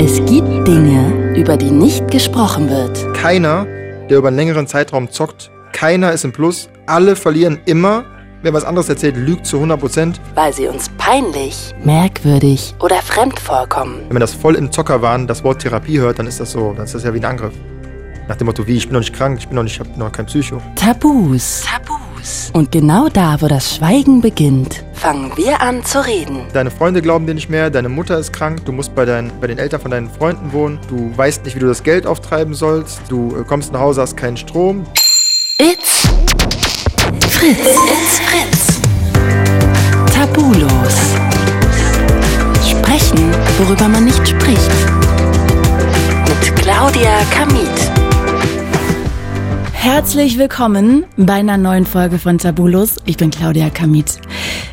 Es gibt Dinge, über die nicht gesprochen wird. Keiner, der über einen längeren Zeitraum zockt, keiner ist im Plus. Alle verlieren immer. Wer was anderes erzählt, lügt zu 100 Prozent. Weil sie uns peinlich, merkwürdig oder fremd vorkommen. Wenn man das voll im Zockerwahn das Wort Therapie hört, dann ist das so, dann ist das ja wie ein Angriff. Nach dem Motto, wie, ich bin noch nicht krank, ich bin noch nicht, ich habe noch kein Psycho. Tabus. Tabus. Und genau da, wo das Schweigen beginnt, fangen wir an zu reden. Deine Freunde glauben dir nicht mehr, deine Mutter ist krank, du musst bei, dein, bei den Eltern von deinen Freunden wohnen, du weißt nicht, wie du das Geld auftreiben sollst, du äh, kommst nach Hause, hast keinen Strom. It's Fritz. It's Fritz. Tabulos. Sprechen, worüber man nicht spricht. Mit Claudia Kamit. Herzlich willkommen bei einer neuen Folge von Tabulos. Ich bin Claudia Kamit.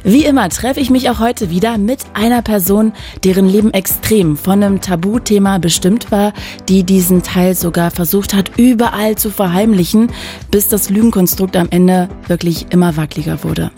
Wie immer treffe ich mich auch heute wieder mit einer Person, deren Leben extrem von einem Tabuthema bestimmt war, die diesen Teil sogar versucht hat, überall zu verheimlichen, bis das Lügenkonstrukt am Ende wirklich immer wackeliger wurde.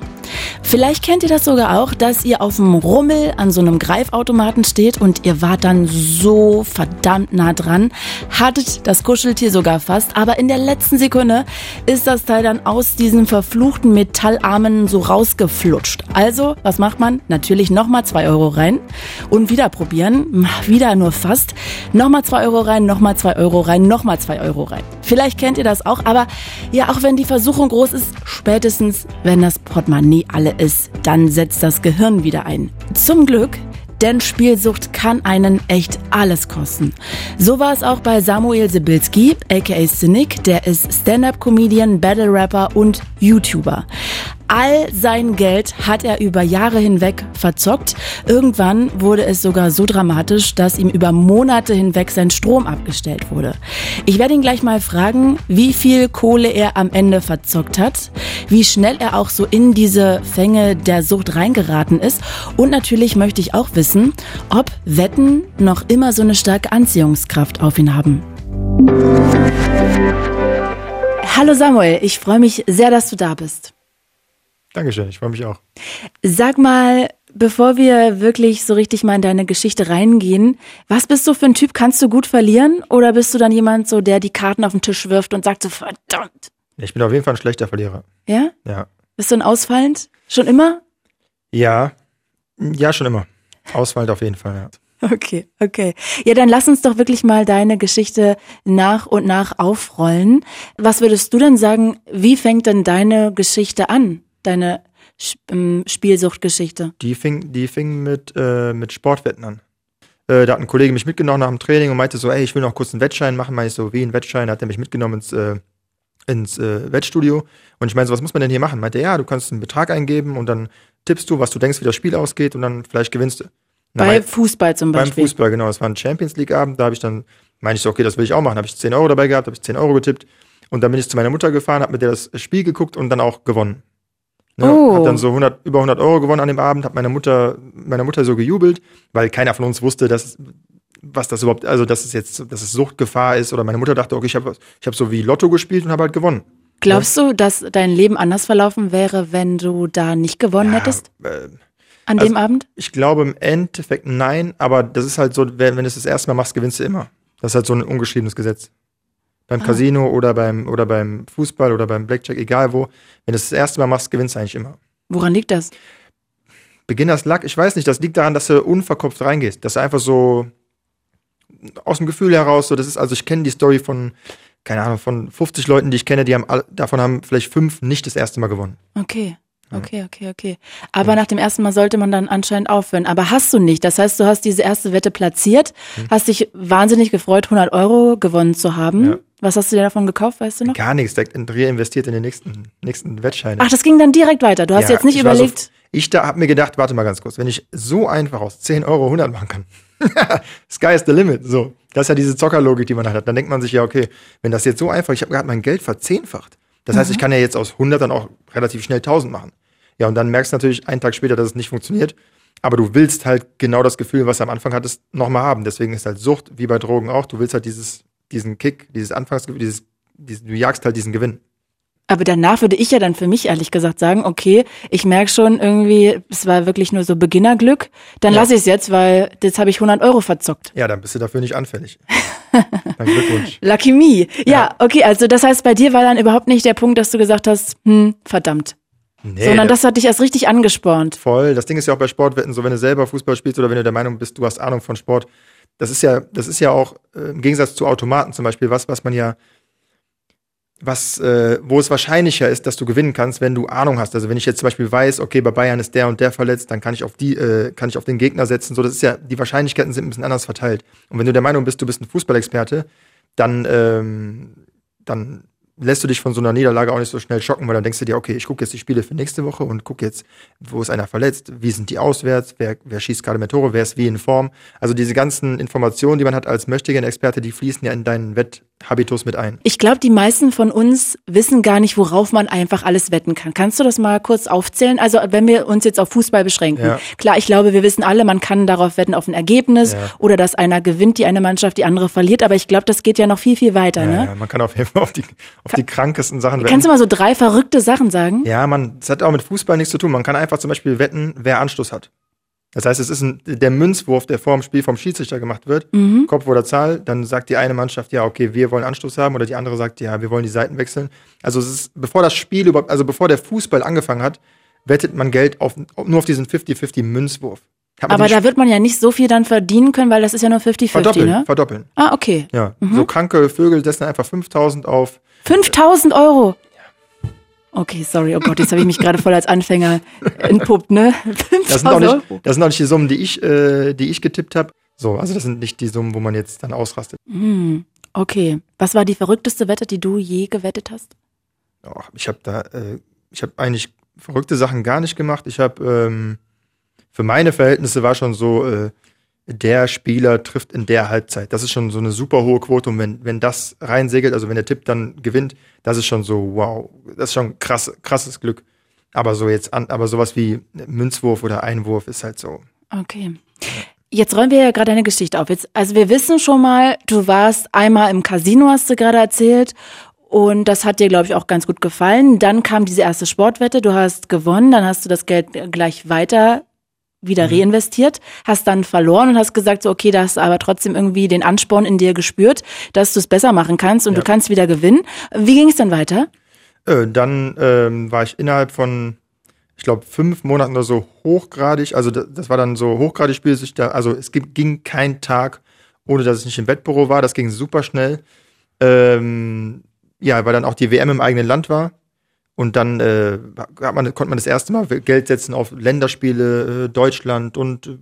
Vielleicht kennt ihr das sogar auch, dass ihr auf dem Rummel an so einem Greifautomaten steht und ihr wart dann so verdammt nah dran, hattet das Kuscheltier sogar fast, aber in der letzten Sekunde ist das Teil dann aus diesen verfluchten Metallarmen so rausgeflutscht. Also, was macht man? Natürlich nochmal zwei Euro rein und wieder probieren. Wieder nur fast. Nochmal zwei Euro rein, nochmal zwei Euro rein, nochmal zwei Euro rein. Vielleicht kennt ihr das auch, aber ja, auch wenn die Versuchung groß ist, spätestens wenn das Portemonnaie alle ist, dann setzt das Gehirn wieder ein. Zum Glück denn Spielsucht kann einen echt alles kosten. So war es auch bei Samuel Sibilski, aka Cynic, der ist Stand-up-Comedian, Battle-Rapper und YouTuber. All sein Geld hat er über Jahre hinweg verzockt. Irgendwann wurde es sogar so dramatisch, dass ihm über Monate hinweg sein Strom abgestellt wurde. Ich werde ihn gleich mal fragen, wie viel Kohle er am Ende verzockt hat, wie schnell er auch so in diese Fänge der Sucht reingeraten ist und natürlich möchte ich auch wissen, ob Wetten noch immer so eine starke Anziehungskraft auf ihn haben. Hallo Samuel, ich freue mich sehr, dass du da bist. Dankeschön, ich freue mich auch. Sag mal, bevor wir wirklich so richtig mal in deine Geschichte reingehen, was bist du für ein Typ? Kannst du gut verlieren? Oder bist du dann jemand so, der die Karten auf den Tisch wirft und sagt so, verdammt? Ich bin auf jeden Fall ein schlechter Verlierer. Ja? Ja. Bist du ein Ausfallend? Schon immer? Ja. Ja, schon immer. Ausfallend auf jeden Fall, ja. Okay, okay. Ja, dann lass uns doch wirklich mal deine Geschichte nach und nach aufrollen. Was würdest du denn sagen, wie fängt denn deine Geschichte an? Deine ähm, Spielsuchtgeschichte? Die fing, die fing mit, äh, mit Sportwetten an. Äh, da hat ein Kollege mich mitgenommen nach dem Training und meinte so, ey, ich will noch kurz einen Wettschein machen. Meine ich so, wie ein Wettschein? Da hat er mich mitgenommen ins, äh, ins äh, Wettstudio. Und ich meine so, was muss man denn hier machen? Meinte, ja, du kannst einen Betrag eingeben und dann tippst du, was du denkst, wie das Spiel ausgeht und dann vielleicht gewinnst du. Bei mein, Fußball zum Beispiel? Beim Fußball, genau. Es war ein Champions League-Abend. Da habe ich dann, meine ich so, okay, das will ich auch machen. Habe ich 10 Euro dabei gehabt, habe ich 10 Euro getippt. Und dann bin ich zu meiner Mutter gefahren, habe mit der das Spiel geguckt und dann auch gewonnen. Ne? Oh. Hab dann so 100, über 100 Euro gewonnen an dem Abend, hab meine Mutter, meiner Mutter so gejubelt, weil keiner von uns wusste, dass, was das überhaupt, also dass es jetzt, dass es Suchtgefahr ist oder meine Mutter dachte, okay, ich habe ich hab so wie Lotto gespielt und habe halt gewonnen. Glaubst ja? du, dass dein Leben anders verlaufen wäre, wenn du da nicht gewonnen ja, hättest? Äh, an also dem Abend? Ich glaube im Endeffekt nein, aber das ist halt so, wenn, wenn du es das erste Mal machst, gewinnst du immer. Das ist halt so ein ungeschriebenes Gesetz beim ah. Casino oder beim, oder beim Fußball oder beim Blackjack, egal wo. Wenn du es das erste Mal machst, gewinnst du eigentlich immer. Woran liegt das? Beginners Luck, ich weiß nicht, das liegt daran, dass du unverkopft reingehst. Dass du einfach so aus dem Gefühl heraus, so, das ist, also ich kenne die Story von, keine Ahnung, von 50 Leuten, die ich kenne, die haben, davon haben vielleicht fünf nicht das erste Mal gewonnen. Okay. Okay, okay, okay. Aber ja. nach dem ersten Mal sollte man dann anscheinend aufhören. Aber hast du nicht. Das heißt, du hast diese erste Wette platziert, hm. hast dich wahnsinnig gefreut, 100 Euro gewonnen zu haben. Ja. Was hast du dir davon gekauft, weißt du noch? Gar nichts, direkt reinvestiert in den nächsten, nächsten Wettschein. Ach, das ging dann direkt weiter. Du hast ja, jetzt nicht ich überlegt. So, ich da hab mir gedacht, warte mal ganz kurz, wenn ich so einfach aus 10 Euro 100 machen kann. Sky is the limit. So, das ist ja diese Zockerlogik, die man hat. Dann denkt man sich ja, okay, wenn das jetzt so einfach, ich habe gerade mein Geld verzehnfacht. Das heißt, mhm. ich kann ja jetzt aus 100 dann auch relativ schnell 1000 machen. Ja, und dann merkst du natürlich einen Tag später, dass es nicht funktioniert. Aber du willst halt genau das Gefühl, was du am Anfang hattest, nochmal haben. Deswegen ist halt Sucht, wie bei Drogen auch, du willst halt dieses, diesen Kick, dieses Anfangsgefühl, dieses, dieses, du jagst halt diesen Gewinn. Aber danach würde ich ja dann für mich ehrlich gesagt sagen, okay, ich merke schon irgendwie, es war wirklich nur so Beginnerglück, dann ja. lasse ich es jetzt, weil jetzt habe ich 100 Euro verzockt. Ja, dann bist du dafür nicht anfällig. dann Glückwunsch. Lucky me. Ja, ja, okay, also das heißt, bei dir war dann überhaupt nicht der Punkt, dass du gesagt hast, hm, verdammt. Nee, Sondern das hat dich erst richtig angespornt. Voll. Das Ding ist ja auch bei Sportwetten so, wenn du selber Fußball spielst oder wenn du der Meinung bist, du hast Ahnung von Sport, das ist ja, das ist ja auch äh, im Gegensatz zu Automaten zum Beispiel was, was man ja was, äh, wo es wahrscheinlicher ist, dass du gewinnen kannst, wenn du Ahnung hast. Also wenn ich jetzt zum Beispiel weiß, okay, bei Bayern ist der und der verletzt, dann kann ich auf die, äh, kann ich auf den Gegner setzen. So, das ist ja, die Wahrscheinlichkeiten sind ein bisschen anders verteilt. Und wenn du der Meinung bist, du bist ein Fußballexperte, dann, ähm, dann lässt du dich von so einer Niederlage auch nicht so schnell schocken, weil dann denkst du dir, okay, ich gucke jetzt die Spiele für nächste Woche und gucke jetzt, wo ist einer verletzt, wie sind die auswärts, wer, wer schießt gerade mehr Tore, wer ist wie in Form. Also diese ganzen Informationen, die man hat als Möchtegern-Experte, die fließen ja in deinen Wetthabitus mit ein. Ich glaube, die meisten von uns wissen gar nicht, worauf man einfach alles wetten kann. Kannst du das mal kurz aufzählen? Also wenn wir uns jetzt auf Fußball beschränken. Ja. Klar, ich glaube, wir wissen alle, man kann darauf wetten auf ein Ergebnis ja. oder dass einer gewinnt, die eine Mannschaft, die andere verliert. Aber ich glaube, das geht ja noch viel, viel weiter. Ja, ne? man kann auf jeden Fall auf die, auf die krankesten Sachen wetten. Kannst du mal so drei verrückte Sachen sagen? Ja, man, das hat auch mit Fußball nichts zu tun. Man kann einfach zum Beispiel wetten, wer Anschluss hat. Das heißt, es ist ein, der Münzwurf, der vor dem Spiel vom Schiedsrichter gemacht wird, mhm. Kopf oder Zahl, dann sagt die eine Mannschaft, ja, okay, wir wollen Anschluss haben, oder die andere sagt, ja, wir wollen die Seiten wechseln. Also es ist, bevor das Spiel überhaupt, also bevor der Fußball angefangen hat, wettet man Geld auf, nur auf diesen 50-50 Münzwurf. Aber da wird man ja nicht so viel dann verdienen können, weil das ist ja nur 50-50, verdoppeln, ne? Verdoppeln. Ah, okay. Ja, mhm. so kranke Vögel setzen einfach 5000 auf. 5000 Euro? Okay, sorry, oh Gott, jetzt habe ich mich gerade voll als Anfänger entpuppt, ne? Das sind, auch nicht, das sind auch nicht die Summen, die ich, äh, die ich getippt habe. So, also das sind nicht die Summen, wo man jetzt dann ausrastet. Hm, okay. Was war die verrückteste Wette, die du je gewettet hast? Oh, ich habe da, äh, ich habe eigentlich verrückte Sachen gar nicht gemacht. Ich habe ähm, für meine Verhältnisse war schon so, äh, der Spieler trifft in der Halbzeit. Das ist schon so eine super hohe Quote. Und wenn, wenn das reinsegelt, also wenn der Tipp dann gewinnt, das ist schon so, wow, das ist schon krass, krasses Glück. Aber so jetzt an, aber sowas wie Münzwurf oder Einwurf ist halt so. Okay. Jetzt räumen wir ja gerade eine Geschichte auf. Jetzt, also wir wissen schon mal, du warst einmal im Casino, hast du gerade erzählt. Und das hat dir, glaube ich, auch ganz gut gefallen. Dann kam diese erste Sportwette, du hast gewonnen, dann hast du das Geld gleich weiter wieder mhm. reinvestiert, hast dann verloren und hast gesagt, so, okay, da hast aber trotzdem irgendwie den Ansporn in dir gespürt, dass du es besser machen kannst und ja. du kannst wieder gewinnen. Wie ging es dann weiter? Äh, dann ähm, war ich innerhalb von, ich glaube, fünf Monaten oder so hochgradig, also das, das war dann so hochgradig spielsüchtig, also es ging kein Tag, ohne dass ich nicht im Wettbüro war, das ging super schnell. Ähm, ja, weil dann auch die WM im eigenen Land war. Und dann äh, hat man, konnte man das erste Mal Geld setzen auf Länderspiele, äh, Deutschland und äh,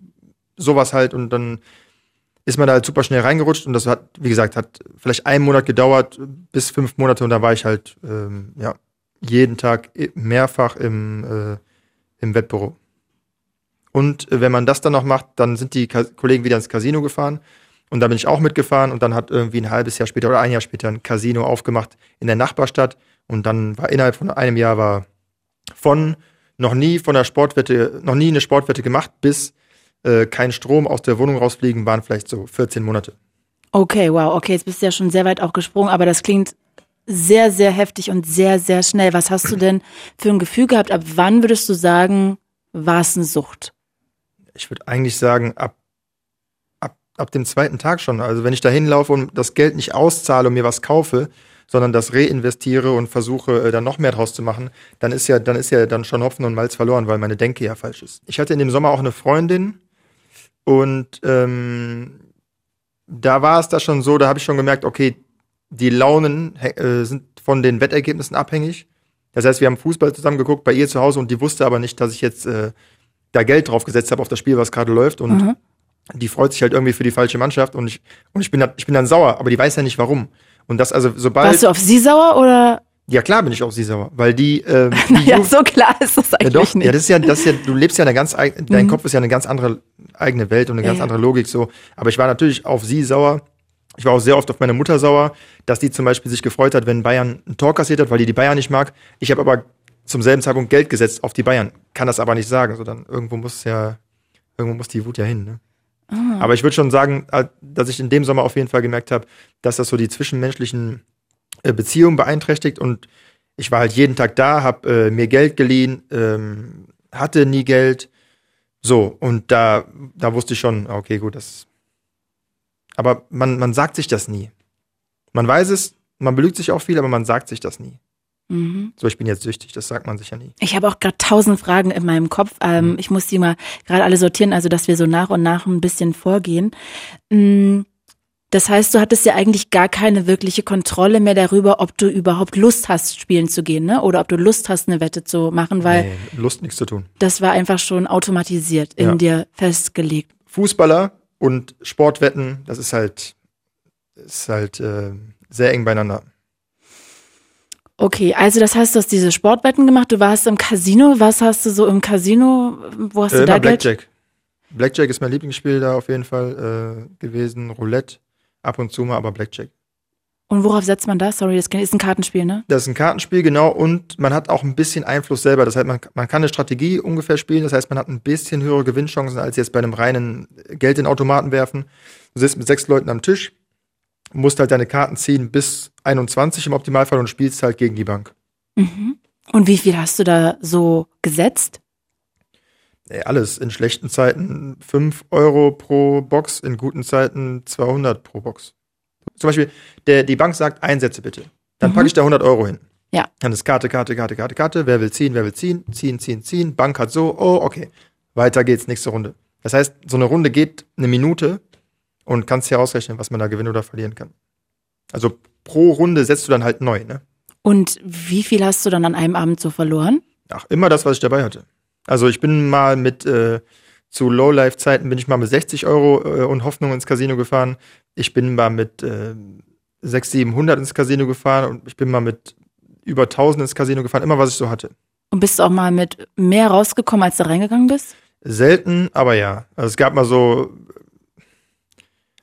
sowas halt. Und dann ist man da halt super schnell reingerutscht. Und das hat, wie gesagt, hat vielleicht einen Monat gedauert, bis fünf Monate. Und da war ich halt ähm, ja, jeden Tag mehrfach im, äh, im Wettbüro. Und äh, wenn man das dann noch macht, dann sind die Ka Kollegen wieder ins Casino gefahren. Und da bin ich auch mitgefahren. Und dann hat irgendwie ein halbes Jahr später oder ein Jahr später ein Casino aufgemacht in der Nachbarstadt. Und dann war innerhalb von einem Jahr war von noch nie von der Sportwette, noch nie eine Sportwette gemacht, bis äh, kein Strom aus der Wohnung rausfliegen, waren vielleicht so 14 Monate. Okay, wow, okay, jetzt bist du ja schon sehr weit auch gesprungen, aber das klingt sehr, sehr heftig und sehr, sehr schnell. Was hast du denn für ein Gefühl gehabt? Ab wann würdest du sagen, war es eine Sucht? Ich würde eigentlich sagen, ab, ab, ab dem zweiten Tag schon. Also wenn ich da hinlaufe und das Geld nicht auszahle und mir was kaufe, sondern das reinvestiere und versuche, äh, dann noch mehr draus zu machen, dann ist ja, dann ist ja dann schon Hopfen und Malz verloren, weil meine Denke ja falsch ist. Ich hatte in dem Sommer auch eine Freundin und ähm, da war es da schon so, da habe ich schon gemerkt, okay, die Launen äh, sind von den Wettergebnissen abhängig. Das heißt, wir haben Fußball zusammen geguckt bei ihr zu Hause und die wusste aber nicht, dass ich jetzt äh, da Geld drauf gesetzt habe auf das Spiel, was gerade läuft und mhm. die freut sich halt irgendwie für die falsche Mannschaft und ich und ich bin ich bin dann sauer, aber die weiß ja nicht warum. Und das also sobald. Warst du auf sie sauer oder? Ja, klar bin ich auf sie sauer, weil die. Ähm, die ja, so klar ist das eigentlich ja, doch, nicht. Ja, das ist ja, das ist ja, du lebst ja eine ganz, dein mhm. Kopf ist ja eine ganz andere eigene Welt und eine ganz ja, andere Logik so. Aber ich war natürlich auf sie sauer. Ich war auch sehr oft auf meine Mutter sauer, dass die zum Beispiel sich gefreut hat, wenn Bayern ein Tor kassiert hat, weil die die Bayern nicht mag. Ich habe aber zum selben Zeitpunkt Geld gesetzt auf die Bayern, kann das aber nicht sagen. So dann irgendwo muss ja, irgendwo muss die Wut ja hin. Ne? Ah. Aber ich würde schon sagen, äh, dass ich in dem Sommer auf jeden Fall gemerkt habe, dass das so die zwischenmenschlichen äh, Beziehungen beeinträchtigt und ich war halt jeden Tag da, hab äh, mir Geld geliehen, ähm, hatte nie Geld. So, und da, da wusste ich schon, okay, gut, das. Aber man, man sagt sich das nie. Man weiß es, man belügt sich auch viel, aber man sagt sich das nie. Mhm. So, ich bin jetzt süchtig, das sagt man sich ja nie. Ich habe auch gerade tausend Fragen in meinem Kopf. Ähm, mhm. Ich muss die mal gerade alle sortieren, also dass wir so nach und nach ein bisschen vorgehen. Mhm. Das heißt, du hattest ja eigentlich gar keine wirkliche Kontrolle mehr darüber, ob du überhaupt Lust hast, spielen zu gehen, ne? Oder ob du Lust hast, eine Wette zu machen, weil. Nee, Lust nichts zu tun. Das war einfach schon automatisiert in ja. dir festgelegt. Fußballer und Sportwetten, das ist halt, ist halt äh, sehr eng beieinander. Okay, also das heißt, du hast diese Sportwetten gemacht, du warst im Casino. Was hast du so im Casino? Wo hast äh, du da Blackjack. Geld? Blackjack ist mein Lieblingsspiel da auf jeden Fall äh, gewesen. Roulette ab und zu mal, aber Blackjack. Und worauf setzt man da? Sorry, das ist ein Kartenspiel, ne? Das ist ein Kartenspiel, genau. Und man hat auch ein bisschen Einfluss selber. Das heißt, man, man kann eine Strategie ungefähr spielen. Das heißt, man hat ein bisschen höhere Gewinnchancen als jetzt bei einem reinen Geld in Automaten werfen. Du sitzt mit sechs Leuten am Tisch musst halt deine Karten ziehen bis 21 im Optimalfall und spielst halt gegen die Bank. Mhm. Und wie viel hast du da so gesetzt? Ey, alles. In schlechten Zeiten 5 Euro pro Box, in guten Zeiten 200 pro Box. Zum Beispiel, der, die Bank sagt, Einsätze bitte. Dann mhm. packe ich da 100 Euro hin. Ja. Dann ist Karte, Karte, Karte, Karte, Karte. Wer will ziehen, wer will ziehen, ziehen, ziehen, ziehen. Bank hat so, oh, okay. Weiter geht's, nächste Runde. Das heißt, so eine Runde geht eine Minute und kannst hier ausrechnen, was man da gewinnen oder verlieren kann. Also pro Runde setzt du dann halt neu, ne? Und wie viel hast du dann an einem Abend so verloren? Ach, immer das, was ich dabei hatte. Also ich bin mal mit äh, zu Lowlife-Zeiten bin ich mal mit 60 Euro äh, und Hoffnung ins Casino gefahren. Ich bin mal mit äh, 600, 700 ins Casino gefahren und ich bin mal mit über 1000 ins Casino gefahren, immer was ich so hatte. Und bist du auch mal mit mehr rausgekommen, als du reingegangen bist? Selten, aber ja. Also es gab mal so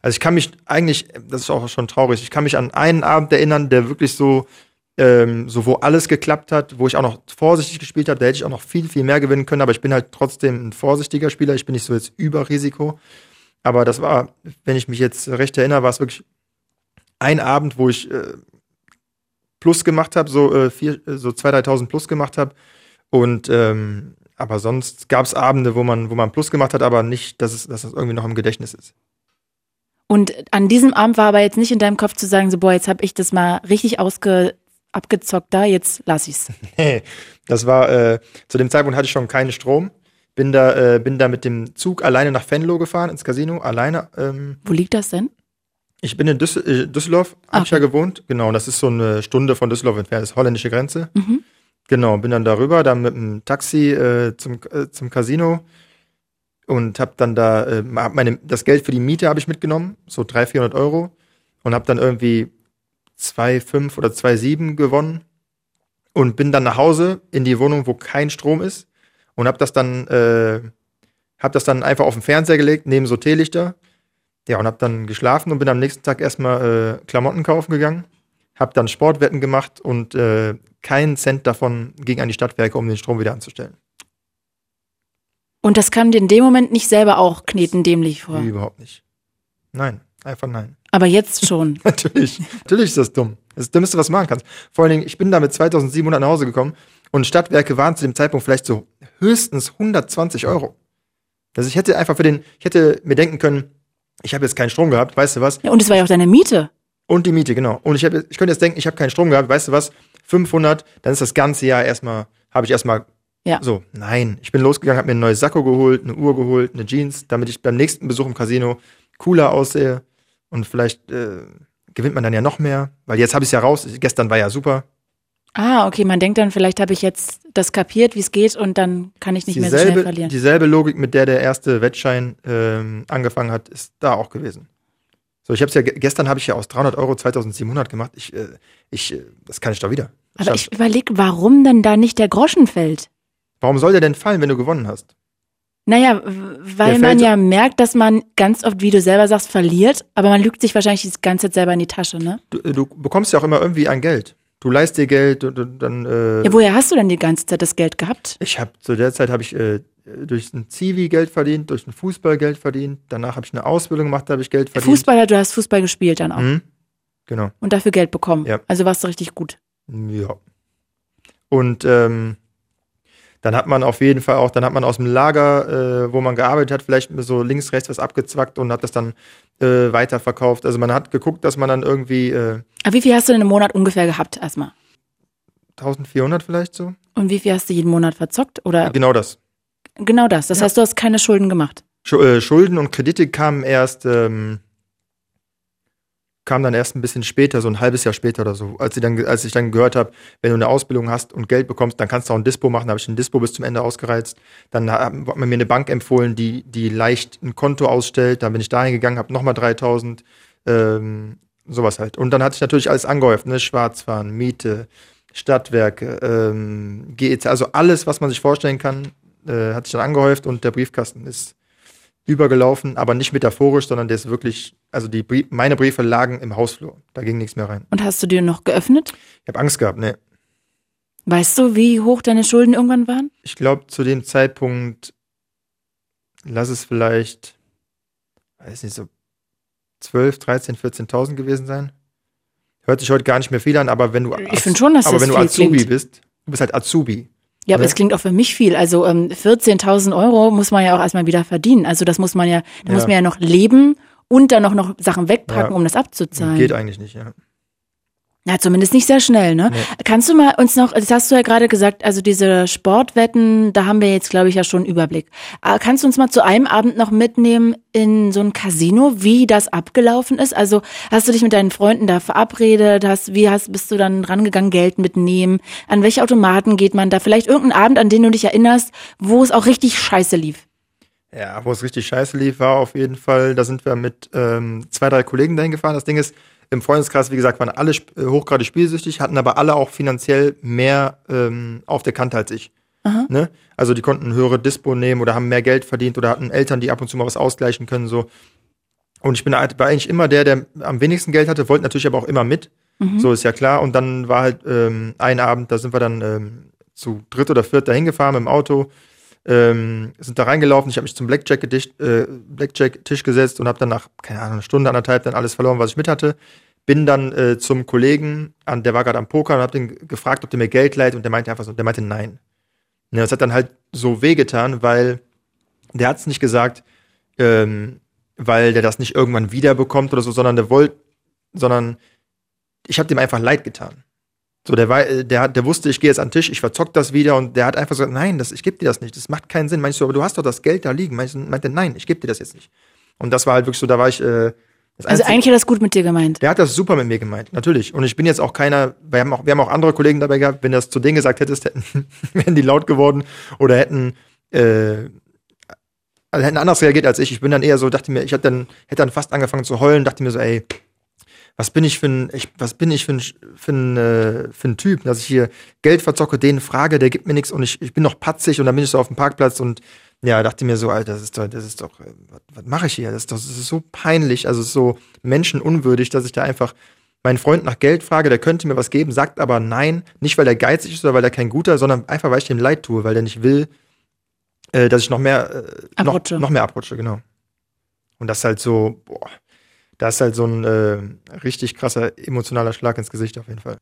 also ich kann mich eigentlich, das ist auch schon traurig, ich kann mich an einen Abend erinnern, der wirklich so, ähm, so wo alles geklappt hat, wo ich auch noch vorsichtig gespielt habe, da hätte ich auch noch viel, viel mehr gewinnen können, aber ich bin halt trotzdem ein vorsichtiger Spieler, ich bin nicht so jetzt über Risiko. Aber das war, wenn ich mich jetzt recht erinnere, war es wirklich ein Abend, wo ich äh, Plus gemacht habe, so, äh, vier, so 2.000, 3.000 Plus gemacht habe. Und ähm, aber sonst gab es Abende, wo man, wo man Plus gemacht hat, aber nicht, dass es, dass es irgendwie noch im Gedächtnis ist. Und an diesem Abend war aber jetzt nicht in deinem Kopf zu sagen, so, boah, jetzt habe ich das mal richtig ausge abgezockt da, jetzt lass ich's. Nee, das war, äh, zu dem Zeitpunkt hatte ich schon keinen Strom. Bin da, äh, bin da mit dem Zug alleine nach Venlo gefahren, ins Casino, alleine. Ähm, Wo liegt das denn? Ich bin in Düssel äh, Düsseldorf, habe ich ja gewohnt. Genau, das ist so eine Stunde von Düsseldorf entfernt, das ist holländische Grenze. Mhm. Genau, bin dann darüber, dann mit dem Taxi äh, zum, äh, zum Casino und habe dann da äh, meine das Geld für die Miete habe ich mitgenommen, so 300, 400 Euro und habe dann irgendwie 2,5 oder 2,7 gewonnen und bin dann nach Hause in die Wohnung, wo kein Strom ist und habe das dann äh, habe das dann einfach auf den Fernseher gelegt neben so Teelichter ja und habe dann geschlafen und bin am nächsten Tag erstmal äh, Klamotten kaufen gegangen habe dann Sportwetten gemacht und äh, keinen Cent davon ging an die Stadtwerke, um den Strom wieder anzustellen. Und das kam dir in dem Moment nicht selber auch knetendämlich vor? Überhaupt nicht. Nein, einfach nein. Aber jetzt schon. natürlich. Natürlich ist das dumm. Das ist das Dümmste, was du machen kannst. Vor allen Dingen, ich bin da mit 2700 nach Hause gekommen und Stadtwerke waren zu dem Zeitpunkt vielleicht so höchstens 120 Euro. Also ich hätte einfach für den, ich hätte mir denken können, ich habe jetzt keinen Strom gehabt, weißt du was? Ja, und es war ja auch deine Miete. Und die Miete, genau. Und ich, hab, ich könnte jetzt denken, ich habe keinen Strom gehabt, weißt du was? 500, dann ist das ganze Jahr erstmal, habe ich erstmal ja. So, nein. Ich bin losgegangen, habe mir ein neues Sakko geholt, eine Uhr geholt, eine Jeans, damit ich beim nächsten Besuch im Casino cooler aussehe. Und vielleicht äh, gewinnt man dann ja noch mehr, weil jetzt habe ich es ja raus. Gestern war ja super. Ah, okay, man denkt dann, vielleicht habe ich jetzt das kapiert, wie es geht und dann kann ich nicht dieselbe, mehr so schnell verlieren. Dieselbe Logik, mit der der erste Wettschein ähm, angefangen hat, ist da auch gewesen. So, ich habe es ja gestern habe ich ja aus 300 Euro 2700 gemacht. Ich, äh, ich, äh, das kann ich doch wieder. Aber ich überlege, warum denn da nicht der Groschen fällt? Warum soll der denn fallen, wenn du gewonnen hast? Naja, weil man ja merkt, dass man ganz oft, wie du selber sagst, verliert, aber man lügt sich wahrscheinlich die ganze Zeit selber in die Tasche, ne? Du, äh, du bekommst ja auch immer irgendwie ein Geld. Du leist dir Geld und dann. Äh, ja, woher hast du denn die ganze Zeit das Geld gehabt? Ich habe zu der Zeit habe ich äh, durch ein Zivi Geld verdient, durch ein Fußball Geld verdient. Danach habe ich eine Ausbildung gemacht, da habe ich Geld verdient. Fußballer, du hast Fußball gespielt dann auch. Mhm. Genau. Und dafür Geld bekommen. Ja. Also warst du richtig gut. Ja. Und ähm, dann hat man auf jeden Fall auch, dann hat man aus dem Lager, äh, wo man gearbeitet hat, vielleicht so links, rechts was abgezwackt und hat das dann äh, weiterverkauft. Also man hat geguckt, dass man dann irgendwie. Äh, Aber wie viel hast du denn im Monat ungefähr gehabt erstmal? 1400 vielleicht so. Und wie viel hast du jeden Monat verzockt? Oder? Genau das. Genau das. Das ja. heißt, du hast keine Schulden gemacht. Äh, Schulden und Kredite kamen erst, ähm, kam dann erst ein bisschen später, so ein halbes Jahr später oder so, als ich dann, als ich dann gehört habe, wenn du eine Ausbildung hast und Geld bekommst, dann kannst du auch ein Dispo machen. Da habe ich ein Dispo bis zum Ende ausgereizt. Dann hat man mir eine Bank empfohlen, die, die leicht ein Konto ausstellt. Dann bin ich dahin gegangen, habe nochmal 3000, ähm, sowas halt. Und dann hatte ich natürlich alles angehäuft, ne? Schwarzfahren, Miete, Stadtwerke, ähm, GEZ, also alles, was man sich vorstellen kann, äh, hat sich dann angehäuft und der Briefkasten ist übergelaufen, aber nicht metaphorisch, sondern der ist wirklich, also die Brie meine Briefe lagen im Hausflur. Da ging nichts mehr rein. Und hast du dir noch geöffnet? Ich habe Angst gehabt, ne. Weißt du, wie hoch deine Schulden irgendwann waren? Ich glaube, zu dem Zeitpunkt, lass es vielleicht, weiß nicht, so 12, 13, 14.000 gewesen sein. Hört sich heute gar nicht mehr viel an, aber wenn du, ich finde schon, dass aber das wenn du Azubi klingt. bist, du bist halt Azubi. Ja, aber es klingt auch für mich viel. Also ähm, 14.000 Euro muss man ja auch erstmal wieder verdienen. Also das muss man ja, da ja. muss man ja noch leben und dann noch, noch Sachen wegpacken, ja. um das abzuzahlen. Geht eigentlich nicht, ja. Ja, zumindest nicht sehr schnell, ne? Nee. Kannst du mal uns noch, das hast du ja gerade gesagt, also diese Sportwetten, da haben wir jetzt, glaube ich, ja schon einen Überblick. Aber kannst du uns mal zu einem Abend noch mitnehmen in so ein Casino, wie das abgelaufen ist? Also hast du dich mit deinen Freunden da verabredet? Hast, wie hast, bist du dann rangegangen, Geld mitnehmen? An welche Automaten geht man da? Vielleicht irgendeinen Abend, an den du dich erinnerst, wo es auch richtig scheiße lief. Ja, wo es richtig scheiße lief, war auf jeden Fall, da sind wir mit ähm, zwei, drei Kollegen dahin gefahren. Das Ding ist, im Freundeskreis, wie gesagt, waren alle äh, hochgradig spielsüchtig, hatten aber alle auch finanziell mehr ähm, auf der Kante als ich. Ne? Also die konnten höhere Dispo nehmen oder haben mehr Geld verdient oder hatten Eltern, die ab und zu mal was ausgleichen können. so. Und ich bin war eigentlich immer der, der am wenigsten Geld hatte, wollte natürlich aber auch immer mit. Mhm. So ist ja klar. Und dann war halt ähm, ein Abend, da sind wir dann ähm, zu dritt oder viert dahin gefahren mit dem Auto ähm, sind da reingelaufen. Ich habe mich zum Blackjack-Tisch äh, Blackjack gesetzt und habe dann nach, keine Ahnung, eine Stunde, anderthalb dann alles verloren, was ich mit hatte. Bin dann äh, zum Kollegen, an, der war gerade am Poker und habe den gefragt, ob der mir Geld leiht und der meinte einfach so, der meinte nein. Ja, das hat dann halt so wehgetan, weil der hat es nicht gesagt, ähm, weil der das nicht irgendwann wiederbekommt oder so, sondern der wollte, sondern ich habe dem einfach leid getan. So, der, war, äh, der, der wusste, ich gehe jetzt an den Tisch, ich verzock das wieder und der hat einfach gesagt, nein, das, ich gebe dir das nicht, das macht keinen Sinn. Meinst du, aber du hast doch das Geld da liegen. Meinst du, meinte, nein, ich gebe dir das jetzt nicht. Und das war halt wirklich so, da war ich. Äh, also eigentlich hat er das gut mit dir gemeint. Der hat das super mit mir gemeint, natürlich. Und ich bin jetzt auch keiner, wir haben auch, wir haben auch andere Kollegen dabei gehabt, wenn du das zu denen gesagt hättest, hätten, wären die laut geworden oder hätten, äh, also hätten anders reagiert als ich. Ich bin dann eher so, dachte mir, ich hätte dann, hätte dann fast angefangen zu heulen, dachte mir so, ey, was bin ich für ein, ich, was bin ich für ein, für ein, äh, für ein Typ, dass ich hier Geld verzocke, den frage, der gibt mir nichts und ich, ich bin noch patzig und dann bin ich so auf dem Parkplatz und ja, dachte mir so, Alter, das ist doch, das ist doch, äh, was, was mache ich hier? Das ist doch, das ist so peinlich, also so menschenunwürdig, dass ich da einfach meinen Freund nach Geld frage, der könnte mir was geben, sagt aber nein, nicht weil er geizig ist oder weil er kein guter, sondern einfach weil ich dem leid tue, weil der nicht will, äh, dass ich noch mehr, äh, noch, noch mehr abrutsche, genau. Und das ist halt so, boah, da ist halt so ein äh, richtig krasser emotionaler Schlag ins Gesicht auf jeden Fall.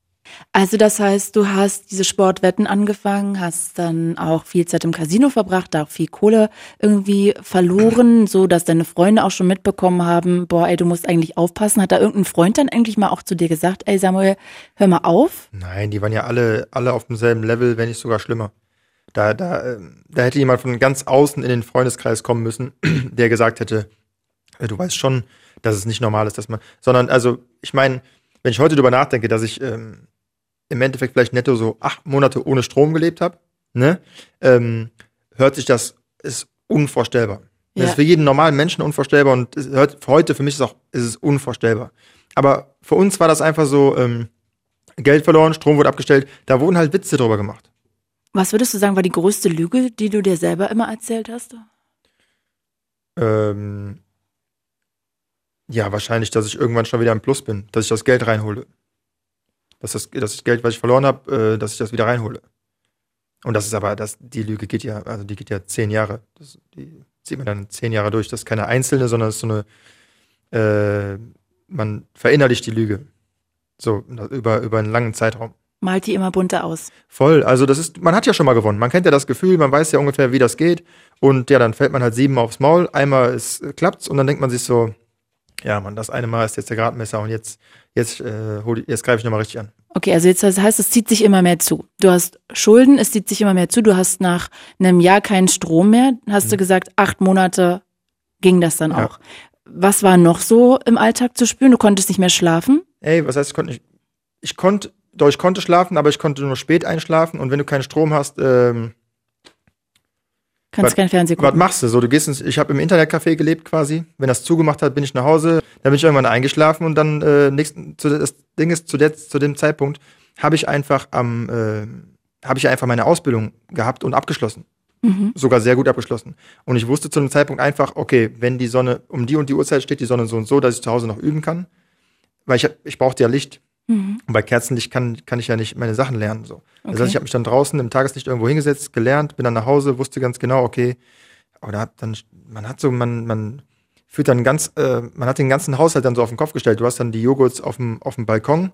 Also das heißt, du hast diese Sportwetten angefangen, hast dann auch viel Zeit im Casino verbracht, da auch viel Kohle irgendwie verloren, so dass deine Freunde auch schon mitbekommen haben, boah, ey, du musst eigentlich aufpassen. Hat da irgendein Freund dann eigentlich mal auch zu dir gesagt, ey Samuel, hör mal auf? Nein, die waren ja alle, alle auf demselben Level, wenn nicht sogar schlimmer. Da, da, ähm, da hätte jemand von ganz außen in den Freundeskreis kommen müssen, der gesagt hätte, äh, du weißt schon, dass es nicht normal ist, dass man, sondern also ich meine, wenn ich heute darüber nachdenke, dass ich ähm, im Endeffekt vielleicht netto so acht Monate ohne Strom gelebt habe, ne, ähm, hört sich das ist unvorstellbar. Ja. Das ist für jeden normalen Menschen unvorstellbar und es hört, für heute für mich ist auch ist es unvorstellbar. Aber für uns war das einfach so ähm, Geld verloren, Strom wurde abgestellt, da wurden halt Witze drüber gemacht. Was würdest du sagen, war die größte Lüge, die du dir selber immer erzählt hast? Ähm, ja, wahrscheinlich, dass ich irgendwann schon wieder im Plus bin, dass ich das Geld reinhole. Dass das, dass das Geld, was ich verloren habe, äh, dass ich das wieder reinhole. Und das ist aber, das, die Lüge geht ja, also die geht ja zehn Jahre. Das, die zieht man dann zehn Jahre durch. Das ist keine einzelne, sondern das ist so eine, äh, man verinnerlicht die Lüge. So, über, über einen langen Zeitraum. malt die immer bunter aus. Voll. Also das ist, man hat ja schon mal gewonnen. Man kennt ja das Gefühl, man weiß ja ungefähr, wie das geht. Und ja, dann fällt man halt sieben aufs Maul. Einmal ist, äh, klappt's und dann denkt man sich so, ja, man, das eine Mal ist jetzt der Gradmesser und jetzt, jetzt, äh, hol, jetzt greife ich nochmal richtig an. Okay, also jetzt heißt, es zieht sich immer mehr zu. Du hast Schulden, es zieht sich immer mehr zu. Du hast nach einem Jahr keinen Strom mehr. Hast mhm. du gesagt, acht Monate ging das dann ja. auch. Was war noch so im Alltag zu spüren? Du konntest nicht mehr schlafen? Ey, was heißt, ich konnte nicht? Ich konnte, doch, ich konnte schlafen, aber ich konnte nur spät einschlafen und wenn du keinen Strom hast, ähm, Kannst kein Fernsehen gucken. Was machst du? So, du gehst ins, ich habe im Internetcafé gelebt quasi. Wenn das zugemacht hat, bin ich nach Hause. Dann bin ich irgendwann eingeschlafen und dann äh, nächsten, zu, das Ding ist, zu, der, zu dem Zeitpunkt habe ich einfach am, äh, habe ich einfach meine Ausbildung gehabt und abgeschlossen. Mhm. Sogar sehr gut abgeschlossen. Und ich wusste zu dem Zeitpunkt einfach, okay, wenn die Sonne um die und die Uhrzeit steht, die Sonne so und so, dass ich zu Hause noch üben kann. Weil ich, ich brauchte ja Licht. Mhm. Und bei Kerzenlicht kann, kann ich ja nicht meine Sachen lernen. So. Okay. Das heißt, ich habe mich dann draußen im Tageslicht irgendwo hingesetzt, gelernt, bin dann nach Hause, wusste ganz genau, okay, oder dann, man hat so, man, man führt dann ganz, äh, man hat den ganzen Haushalt dann so auf den Kopf gestellt. Du hast dann die Joghurts auf dem, auf dem Balkon,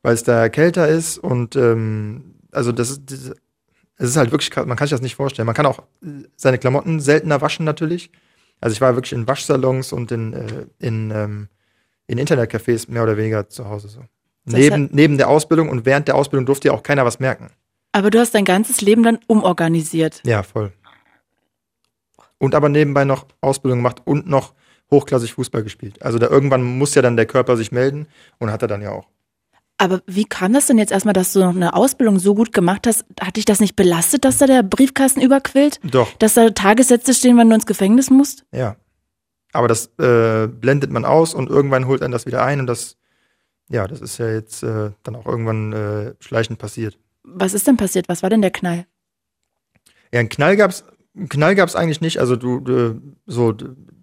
weil es da kälter ist und ähm, also das ist, das, ist halt wirklich, man kann sich das nicht vorstellen. Man kann auch seine Klamotten seltener waschen natürlich. Also ich war wirklich in Waschsalons und in, äh, in, ähm, in Internetcafés mehr oder weniger zu Hause so. Neben, neben der Ausbildung und während der Ausbildung durfte ja auch keiner was merken. Aber du hast dein ganzes Leben dann umorganisiert. Ja, voll. Und aber nebenbei noch Ausbildung gemacht und noch hochklassig Fußball gespielt. Also da irgendwann muss ja dann der Körper sich melden und hat er dann ja auch. Aber wie kam das denn jetzt erstmal, dass du noch eine Ausbildung so gut gemacht hast? Hat dich das nicht belastet, dass da der Briefkasten überquillt? Doch. Dass da Tagessätze stehen, wenn du ins Gefängnis musst? Ja. Aber das äh, blendet man aus und irgendwann holt einen das wieder ein und das ja, das ist ja jetzt äh, dann auch irgendwann äh, schleichend passiert. Was ist denn passiert? Was war denn der Knall? Ja, einen Knall gab's, einen Knall gab's eigentlich nicht. Also du, du so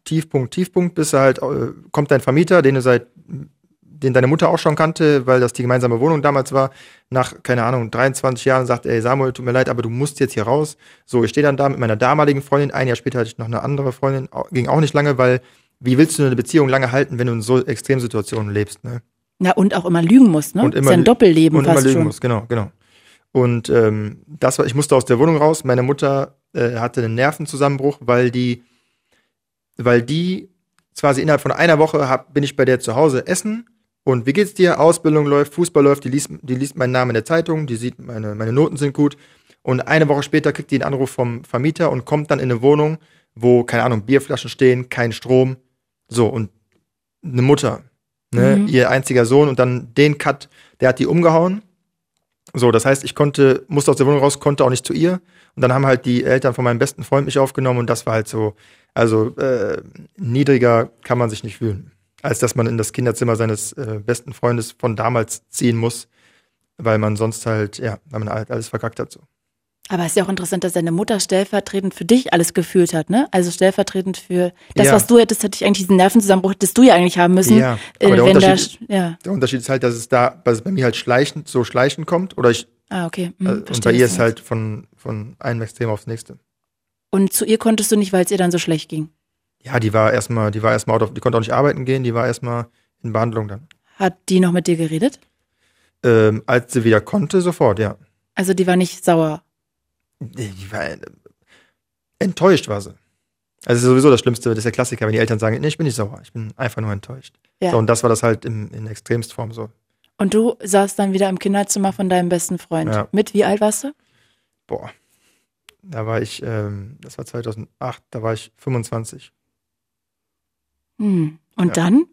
Tiefpunkt, Tiefpunkt, bis halt äh, kommt dein Vermieter, den du seit den deine Mutter auch schon kannte, weil das die gemeinsame Wohnung damals war, nach, keine Ahnung, 23 Jahren sagt, ey Samuel, tut mir leid, aber du musst jetzt hier raus. So, ich stehe dann da mit meiner damaligen Freundin, ein Jahr später hatte ich noch eine andere Freundin, ging auch nicht lange, weil wie willst du eine Beziehung lange halten, wenn du in so Extremsituationen lebst, ne? Ja, und auch immer lügen muss, ne? Und immer, ist ja ein Doppelleben und fast immer lügen schon. muss, genau, genau. Und ähm, das war, ich musste aus der Wohnung raus. Meine Mutter äh, hatte einen Nervenzusammenbruch, weil die, weil die quasi innerhalb von einer Woche hab, bin ich bei der zu Hause essen und wie geht's dir? Ausbildung läuft, Fußball läuft, die liest, die liest meinen Namen in der Zeitung, die sieht, meine, meine Noten sind gut. Und eine Woche später kriegt die einen Anruf vom Vermieter und kommt dann in eine Wohnung, wo, keine Ahnung, Bierflaschen stehen, kein Strom. So, und eine Mutter, ne, mhm. ihr einziger Sohn und dann den Cut, der hat die umgehauen. So, das heißt, ich konnte, musste aus der Wohnung raus, konnte auch nicht zu ihr. Und dann haben halt die Eltern von meinem besten Freund mich aufgenommen und das war halt so, also äh, niedriger kann man sich nicht fühlen, als dass man in das Kinderzimmer seines äh, besten Freundes von damals ziehen muss, weil man sonst halt, ja, weil man halt alles verkackt hat so. Aber es ist ja auch interessant, dass deine Mutter stellvertretend für dich alles gefühlt hat, ne? Also stellvertretend für das, ja. was du hättest, hätte ich eigentlich diesen Nervenzusammenbruch, hättest du ja eigentlich haben müssen. Ja, äh, aber der, Unterschied, da, ja. der Unterschied ist halt, dass es da, dass es bei mir halt schleichend, so schleichend kommt, oder ich. Ah, okay. Hm, äh, und bei ihr ist halt von, von einem Extrem aufs nächste. Und zu ihr konntest du nicht, weil es ihr dann so schlecht ging? Ja, die war erstmal, die war erstmal, die konnte auch nicht arbeiten gehen, die war erstmal in Behandlung dann. Hat die noch mit dir geredet? Ähm, als sie wieder konnte, sofort, ja. Also die war nicht sauer die war, enttäuscht war sie. Also sowieso das Schlimmste, das ist der Klassiker, wenn die Eltern sagen, nee, ich bin nicht sauer, ich bin einfach nur enttäuscht. Ja. So, und das war das halt in, in Extremstform so. Und du saßt dann wieder im Kinderzimmer von deinem besten Freund. Ja. Mit wie alt warst du? Boah. Da war ich, ähm, das war 2008, da war ich 25. Hm. Und ja. dann?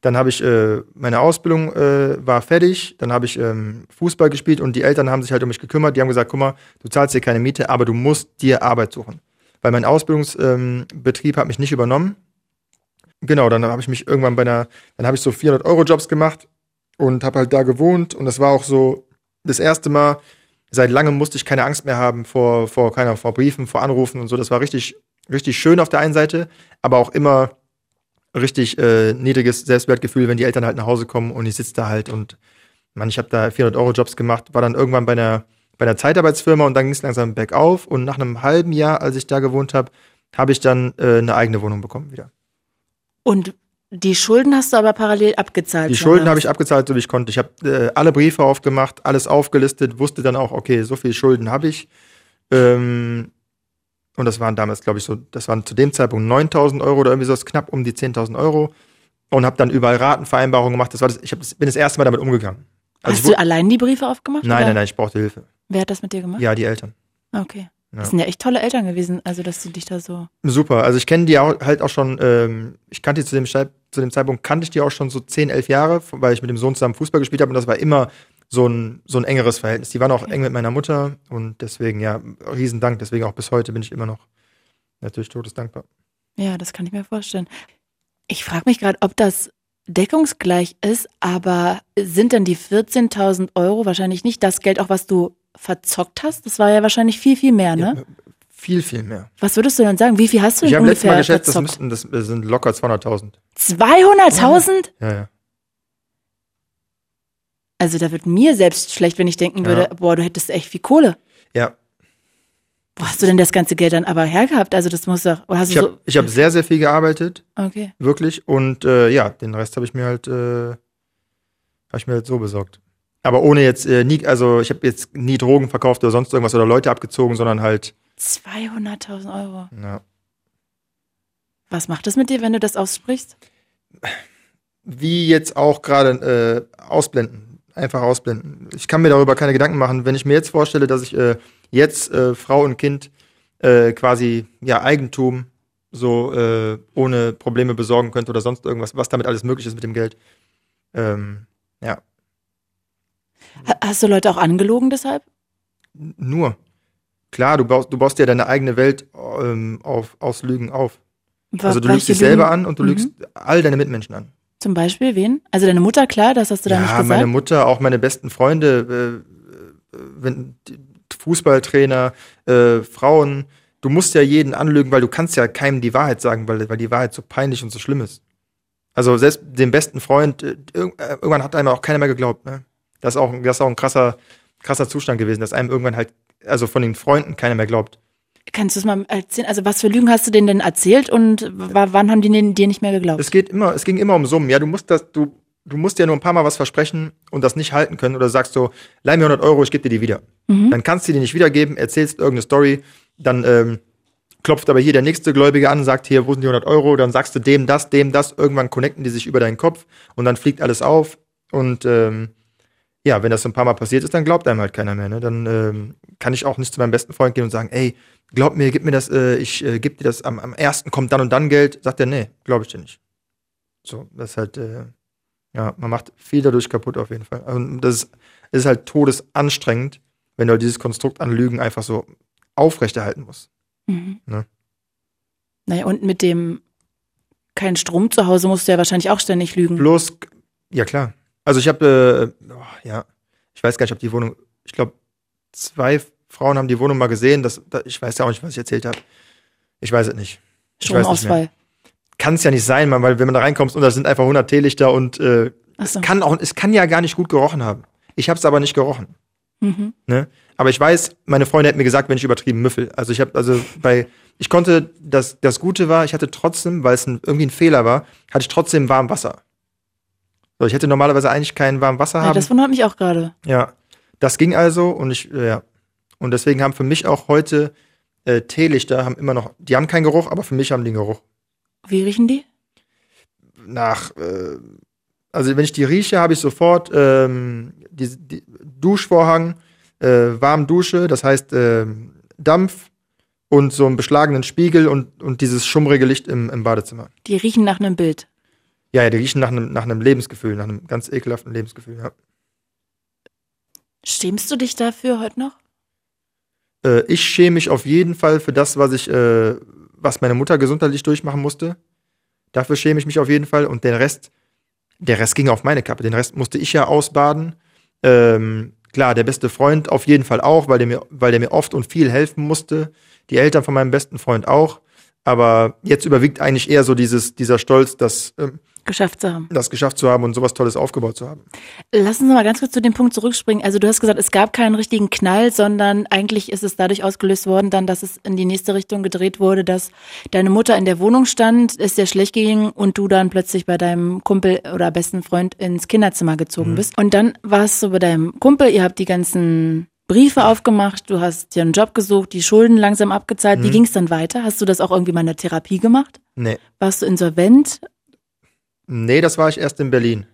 Dann habe ich äh, meine Ausbildung äh, war fertig, dann habe ich ähm, Fußball gespielt und die Eltern haben sich halt um mich gekümmert. Die haben gesagt, guck mal, du zahlst dir keine Miete, aber du musst dir Arbeit suchen. Weil mein Ausbildungsbetrieb ähm, hat mich nicht übernommen. Genau, dann habe ich mich irgendwann bei einer, dann habe ich so 400 Euro Jobs gemacht und habe halt da gewohnt und das war auch so das erste Mal. Seit langem musste ich keine Angst mehr haben vor vor keiner vor Briefen, vor Anrufen und so. Das war richtig richtig schön auf der einen Seite, aber auch immer richtig äh, niedriges Selbstwertgefühl, wenn die Eltern halt nach Hause kommen und ich sitze da halt und man, ich habe da 400 Euro Jobs gemacht, war dann irgendwann bei einer bei einer Zeitarbeitsfirma und dann ging es langsam bergauf und nach einem halben Jahr, als ich da gewohnt habe, habe ich dann äh, eine eigene Wohnung bekommen wieder. Und die Schulden hast du aber parallel abgezahlt. Die Schulden habe ich abgezahlt, so wie ich konnte. Ich habe äh, alle Briefe aufgemacht, alles aufgelistet, wusste dann auch, okay, so viel Schulden habe ich. Ähm, und das waren damals, glaube ich, so, das waren zu dem Zeitpunkt 9000 Euro oder irgendwie so, knapp um die 10.000 Euro. Und habe dann überall Ratenvereinbarungen gemacht. Das war das, ich hab, bin das erste Mal damit umgegangen. Also Hast du allein die Briefe aufgemacht? Nein, oder? nein, nein, ich brauchte Hilfe. Wer hat das mit dir gemacht? Ja, die Eltern. Okay. Ja. Das sind ja echt tolle Eltern gewesen, also dass du dich da so. Super, also ich kenne die auch, halt auch schon, ähm, ich kannte die zu dem, zu dem Zeitpunkt, kannte ich die auch schon so 10, 11 Jahre, weil ich mit dem Sohn zusammen Fußball gespielt habe und das war immer so ein, so ein engeres Verhältnis. Die waren auch okay. eng mit meiner Mutter und deswegen, ja, riesen Dank, deswegen auch bis heute bin ich immer noch natürlich todesdankbar. Ja, das kann ich mir vorstellen. Ich frage mich gerade, ob das deckungsgleich ist, aber sind denn die 14.000 Euro wahrscheinlich nicht das Geld auch, was du verzockt hast? Das war ja wahrscheinlich viel, viel mehr, ne? Ja, viel, viel mehr. Was würdest du denn sagen? Wie viel hast du denn ich ungefähr Ich habe letztes Mal geschätzt, das, müssten, das sind locker 200.000. 200.000? Ja, ja. Also da wird mir selbst schlecht, wenn ich denken würde, ja. boah, du hättest echt viel Kohle. Ja. Wo hast du denn das ganze Geld dann aber hergehabt? Also das muss doch. Hast ich habe so, hab sehr, sehr viel gearbeitet. Okay. Wirklich. Und äh, ja, den Rest habe ich mir halt, äh, habe ich mir halt so besorgt. Aber ohne jetzt äh, nie, also ich habe jetzt nie Drogen verkauft oder sonst irgendwas oder Leute abgezogen, sondern halt. 200.000 Euro. Ja. Was macht das mit dir, wenn du das aussprichst? Wie jetzt auch gerade äh, ausblenden. Einfach ausblenden. Ich kann mir darüber keine Gedanken machen. Wenn ich mir jetzt vorstelle, dass ich äh, jetzt äh, Frau und Kind äh, quasi ja Eigentum so äh, ohne Probleme besorgen könnte oder sonst irgendwas, was damit alles möglich ist mit dem Geld. Ähm, ja, Hast du Leute auch angelogen deshalb? Nur. Klar, du baust, du baust ja deine eigene Welt ähm, auf, aus Lügen auf. War, also du lügst dich selber an und du mhm. lügst all deine Mitmenschen an. Zum Beispiel wen? Also deine Mutter, klar, das hast du da ja, nicht gesagt. Ja, meine Mutter, auch meine besten Freunde, äh, äh, wenn, Fußballtrainer, äh, Frauen. Du musst ja jeden anlügen, weil du kannst ja keinem die Wahrheit sagen, weil, weil die Wahrheit so peinlich und so schlimm ist. Also selbst dem besten Freund, äh, äh irgendwann hat einem auch keiner mehr geglaubt. Ne? Das ist auch, das ist auch ein krasser, krasser Zustand gewesen, dass einem irgendwann halt, also von den Freunden keiner mehr glaubt. Kannst du es mal erzählen? Also was für Lügen hast du denen denn erzählt und wann haben die dir nicht mehr geglaubt? Es geht immer, es ging immer um Summen. Ja, du musst das, du, du musst dir nur ein paar Mal was versprechen und das nicht halten können oder sagst so, leih mir 100 Euro, ich gebe dir die wieder. Mhm. Dann kannst du die nicht wiedergeben, erzählst irgendeine Story, dann ähm, klopft aber hier der nächste Gläubige an, sagt hier, wo sind die 100 Euro? Dann sagst du dem das, dem das, irgendwann connecten die sich über deinen Kopf und dann fliegt alles auf und ähm, ja, wenn das so ein paar Mal passiert ist, dann glaubt einem halt keiner mehr. Ne? Dann ähm, kann ich auch nicht zu meinem besten Freund gehen und sagen, ey, glaub mir, gib mir das, äh, ich äh, geb dir das, am, am ersten kommt dann und dann Geld. Sagt er, nee, glaube ich dir nicht. So, das ist halt, äh, ja, man macht viel dadurch kaputt auf jeden Fall. Und das ist, ist halt todesanstrengend, wenn du halt dieses Konstrukt an Lügen einfach so aufrechterhalten musst. Mhm. Ne? Naja, und mit dem kein Strom zu Hause musst du ja wahrscheinlich auch ständig lügen. Bloß, ja klar. Also ich habe, äh, oh, ja, ich weiß gar nicht, ob die Wohnung, ich glaube, zwei Frauen haben die Wohnung mal gesehen. Das, das, ich weiß ja auch nicht, was ich erzählt habe. Ich weiß es nicht. Stromausfall. Kann es ja nicht sein, man, weil wenn man da reinkommt und da sind einfach 100 Teelichter und äh, so. es kann auch, es kann ja gar nicht gut gerochen haben. Ich habe es aber nicht gerochen. Mhm. Ne? Aber ich weiß, meine Freundin hat mir gesagt, wenn ich übertrieben müffel. Also ich habe, also bei, ich konnte, das, das Gute war, ich hatte trotzdem, weil es ein, irgendwie ein Fehler war, hatte ich trotzdem warm Wasser. So, ich hätte normalerweise eigentlich kein warmes Wasser haben. Ja, das wundert mich auch gerade. Ja, das ging also und ich, ja. Und deswegen haben für mich auch heute äh, Teelichter haben immer noch, die haben keinen Geruch, aber für mich haben die einen Geruch. Wie riechen die? Nach, äh, also wenn ich die rieche, habe ich sofort ähm, die, die Duschvorhang, äh, warm Dusche, das heißt äh, Dampf und so einen beschlagenen Spiegel und, und dieses schummrige Licht im, im Badezimmer. Die riechen nach einem Bild. Ja, ja, die riechen nach einem, nach einem Lebensgefühl, nach einem ganz ekelhaften Lebensgefühl, ja. Schämst du dich dafür heute noch? Äh, ich schäme mich auf jeden Fall für das, was ich, äh, was meine Mutter gesundheitlich durchmachen musste. Dafür schäme ich mich auf jeden Fall. Und den Rest, der Rest ging auf meine Kappe. Den Rest musste ich ja ausbaden. Ähm, klar, der beste Freund auf jeden Fall auch, weil der mir, weil der mir oft und viel helfen musste. Die Eltern von meinem besten Freund auch. Aber jetzt überwiegt eigentlich eher so dieses, dieser Stolz, dass, ähm, geschafft zu haben. Das geschafft zu haben und sowas Tolles aufgebaut zu haben. Lass uns mal ganz kurz zu dem Punkt zurückspringen. Also du hast gesagt, es gab keinen richtigen Knall, sondern eigentlich ist es dadurch ausgelöst worden, dann, dass es in die nächste Richtung gedreht wurde, dass deine Mutter in der Wohnung stand, es dir schlecht ging und du dann plötzlich bei deinem Kumpel oder besten Freund ins Kinderzimmer gezogen mhm. bist. Und dann warst du bei deinem Kumpel, ihr habt die ganzen Briefe aufgemacht, du hast dir einen Job gesucht, die Schulden langsam abgezahlt. Mhm. Wie ging es dann weiter? Hast du das auch irgendwie mal in der Therapie gemacht? Nee. Warst du insolvent? Nee, das war ich erst in Berlin,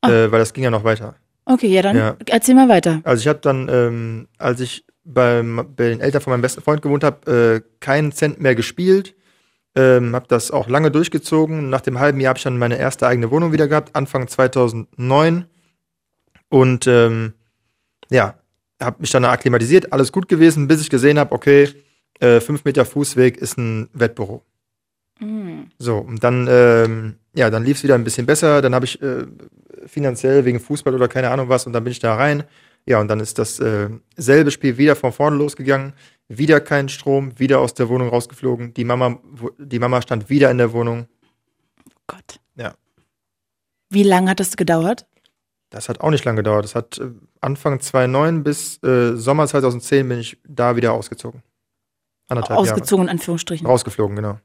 ah. äh, weil das ging ja noch weiter. Okay, ja, dann ja. erzähl mal weiter. Also ich habe dann, ähm, als ich beim, bei den Eltern von meinem besten Freund gewohnt habe, äh, keinen Cent mehr gespielt. Ähm, habe das auch lange durchgezogen. Nach dem halben Jahr habe ich dann meine erste eigene Wohnung wieder gehabt, Anfang 2009. Und ähm, ja, habe mich dann akklimatisiert, alles gut gewesen, bis ich gesehen habe, okay, äh, fünf Meter Fußweg ist ein Wettbüro. Mhm. So, und dann, ähm, ja, dann lief es wieder ein bisschen besser. Dann habe ich äh, finanziell wegen Fußball oder keine Ahnung was und dann bin ich da rein. Ja, und dann ist das äh, selbe Spiel wieder von vorne losgegangen. Wieder kein Strom, wieder aus der Wohnung rausgeflogen. Die Mama, die Mama stand wieder in der Wohnung. Oh Gott. Ja. Wie lange hat das gedauert? Das hat auch nicht lange gedauert. Das hat äh, Anfang 2009 bis äh, Sommer 2010 bin ich da wieder ausgezogen. Anderthalb ausgezogen Jahre. in Anführungsstrichen. Rausgeflogen, genau.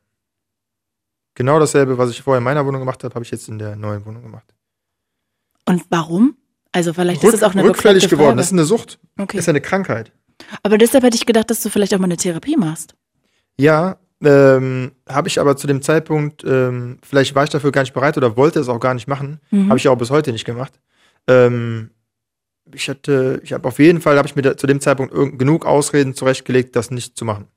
Genau dasselbe, was ich vorher in meiner Wohnung gemacht habe, habe ich jetzt in der neuen Wohnung gemacht. Und warum? Also vielleicht Rück, ist es auch eine rückfällig geworden. Das ist eine Sucht. Okay. Das ist eine Krankheit. Aber deshalb hätte ich gedacht, dass du vielleicht auch mal eine Therapie machst. Ja, ähm, habe ich aber zu dem Zeitpunkt, ähm, vielleicht war ich dafür gar nicht bereit oder wollte es auch gar nicht machen. Mhm. Habe ich auch bis heute nicht gemacht. Ähm, ich hatte, ich habe auf jeden Fall, habe ich mir da, zu dem Zeitpunkt genug Ausreden zurechtgelegt, das nicht zu machen.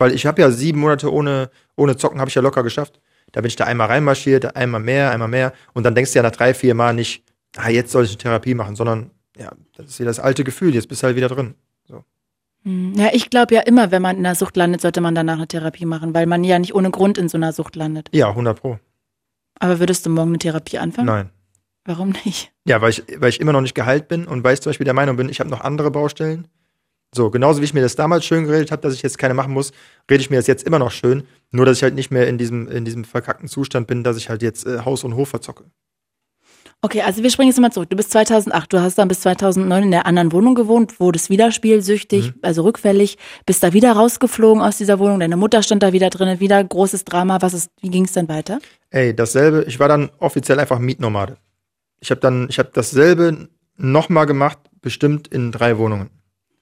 Weil ich habe ja sieben Monate ohne, ohne Zocken, habe ich ja locker geschafft. Da bin ich da einmal reinmarschiert, einmal mehr, einmal mehr. Und dann denkst du ja nach drei, vier Mal nicht, ah, jetzt soll ich eine Therapie machen, sondern ja, das ist wieder das alte Gefühl, jetzt bist du halt wieder drin. So. Hm, ja, ich glaube ja immer, wenn man in einer Sucht landet, sollte man danach eine Therapie machen, weil man ja nicht ohne Grund in so einer Sucht landet. Ja, 100 Pro. Aber würdest du morgen eine Therapie anfangen? Nein. Warum nicht? Ja, weil ich, weil ich immer noch nicht geheilt bin und weil ich zum Beispiel der Meinung bin, ich habe noch andere Baustellen. So, genauso wie ich mir das damals schön geredet habe, dass ich jetzt keine machen muss, rede ich mir das jetzt immer noch schön. Nur, dass ich halt nicht mehr in diesem, in diesem verkackten Zustand bin, dass ich halt jetzt äh, Haus und Hof verzocke. Okay, also wir springen jetzt mal zurück. Du bist 2008, du hast dann bis 2009 in der anderen Wohnung gewohnt, wurdest wieder spielsüchtig, mhm. also rückfällig, bist da wieder rausgeflogen aus dieser Wohnung, deine Mutter stand da wieder drin, wieder großes Drama. Was ist, wie ging es dann weiter? Ey, dasselbe, ich war dann offiziell einfach Mietnomade. Ich habe dann, ich habe dasselbe nochmal gemacht, bestimmt in drei Wohnungen.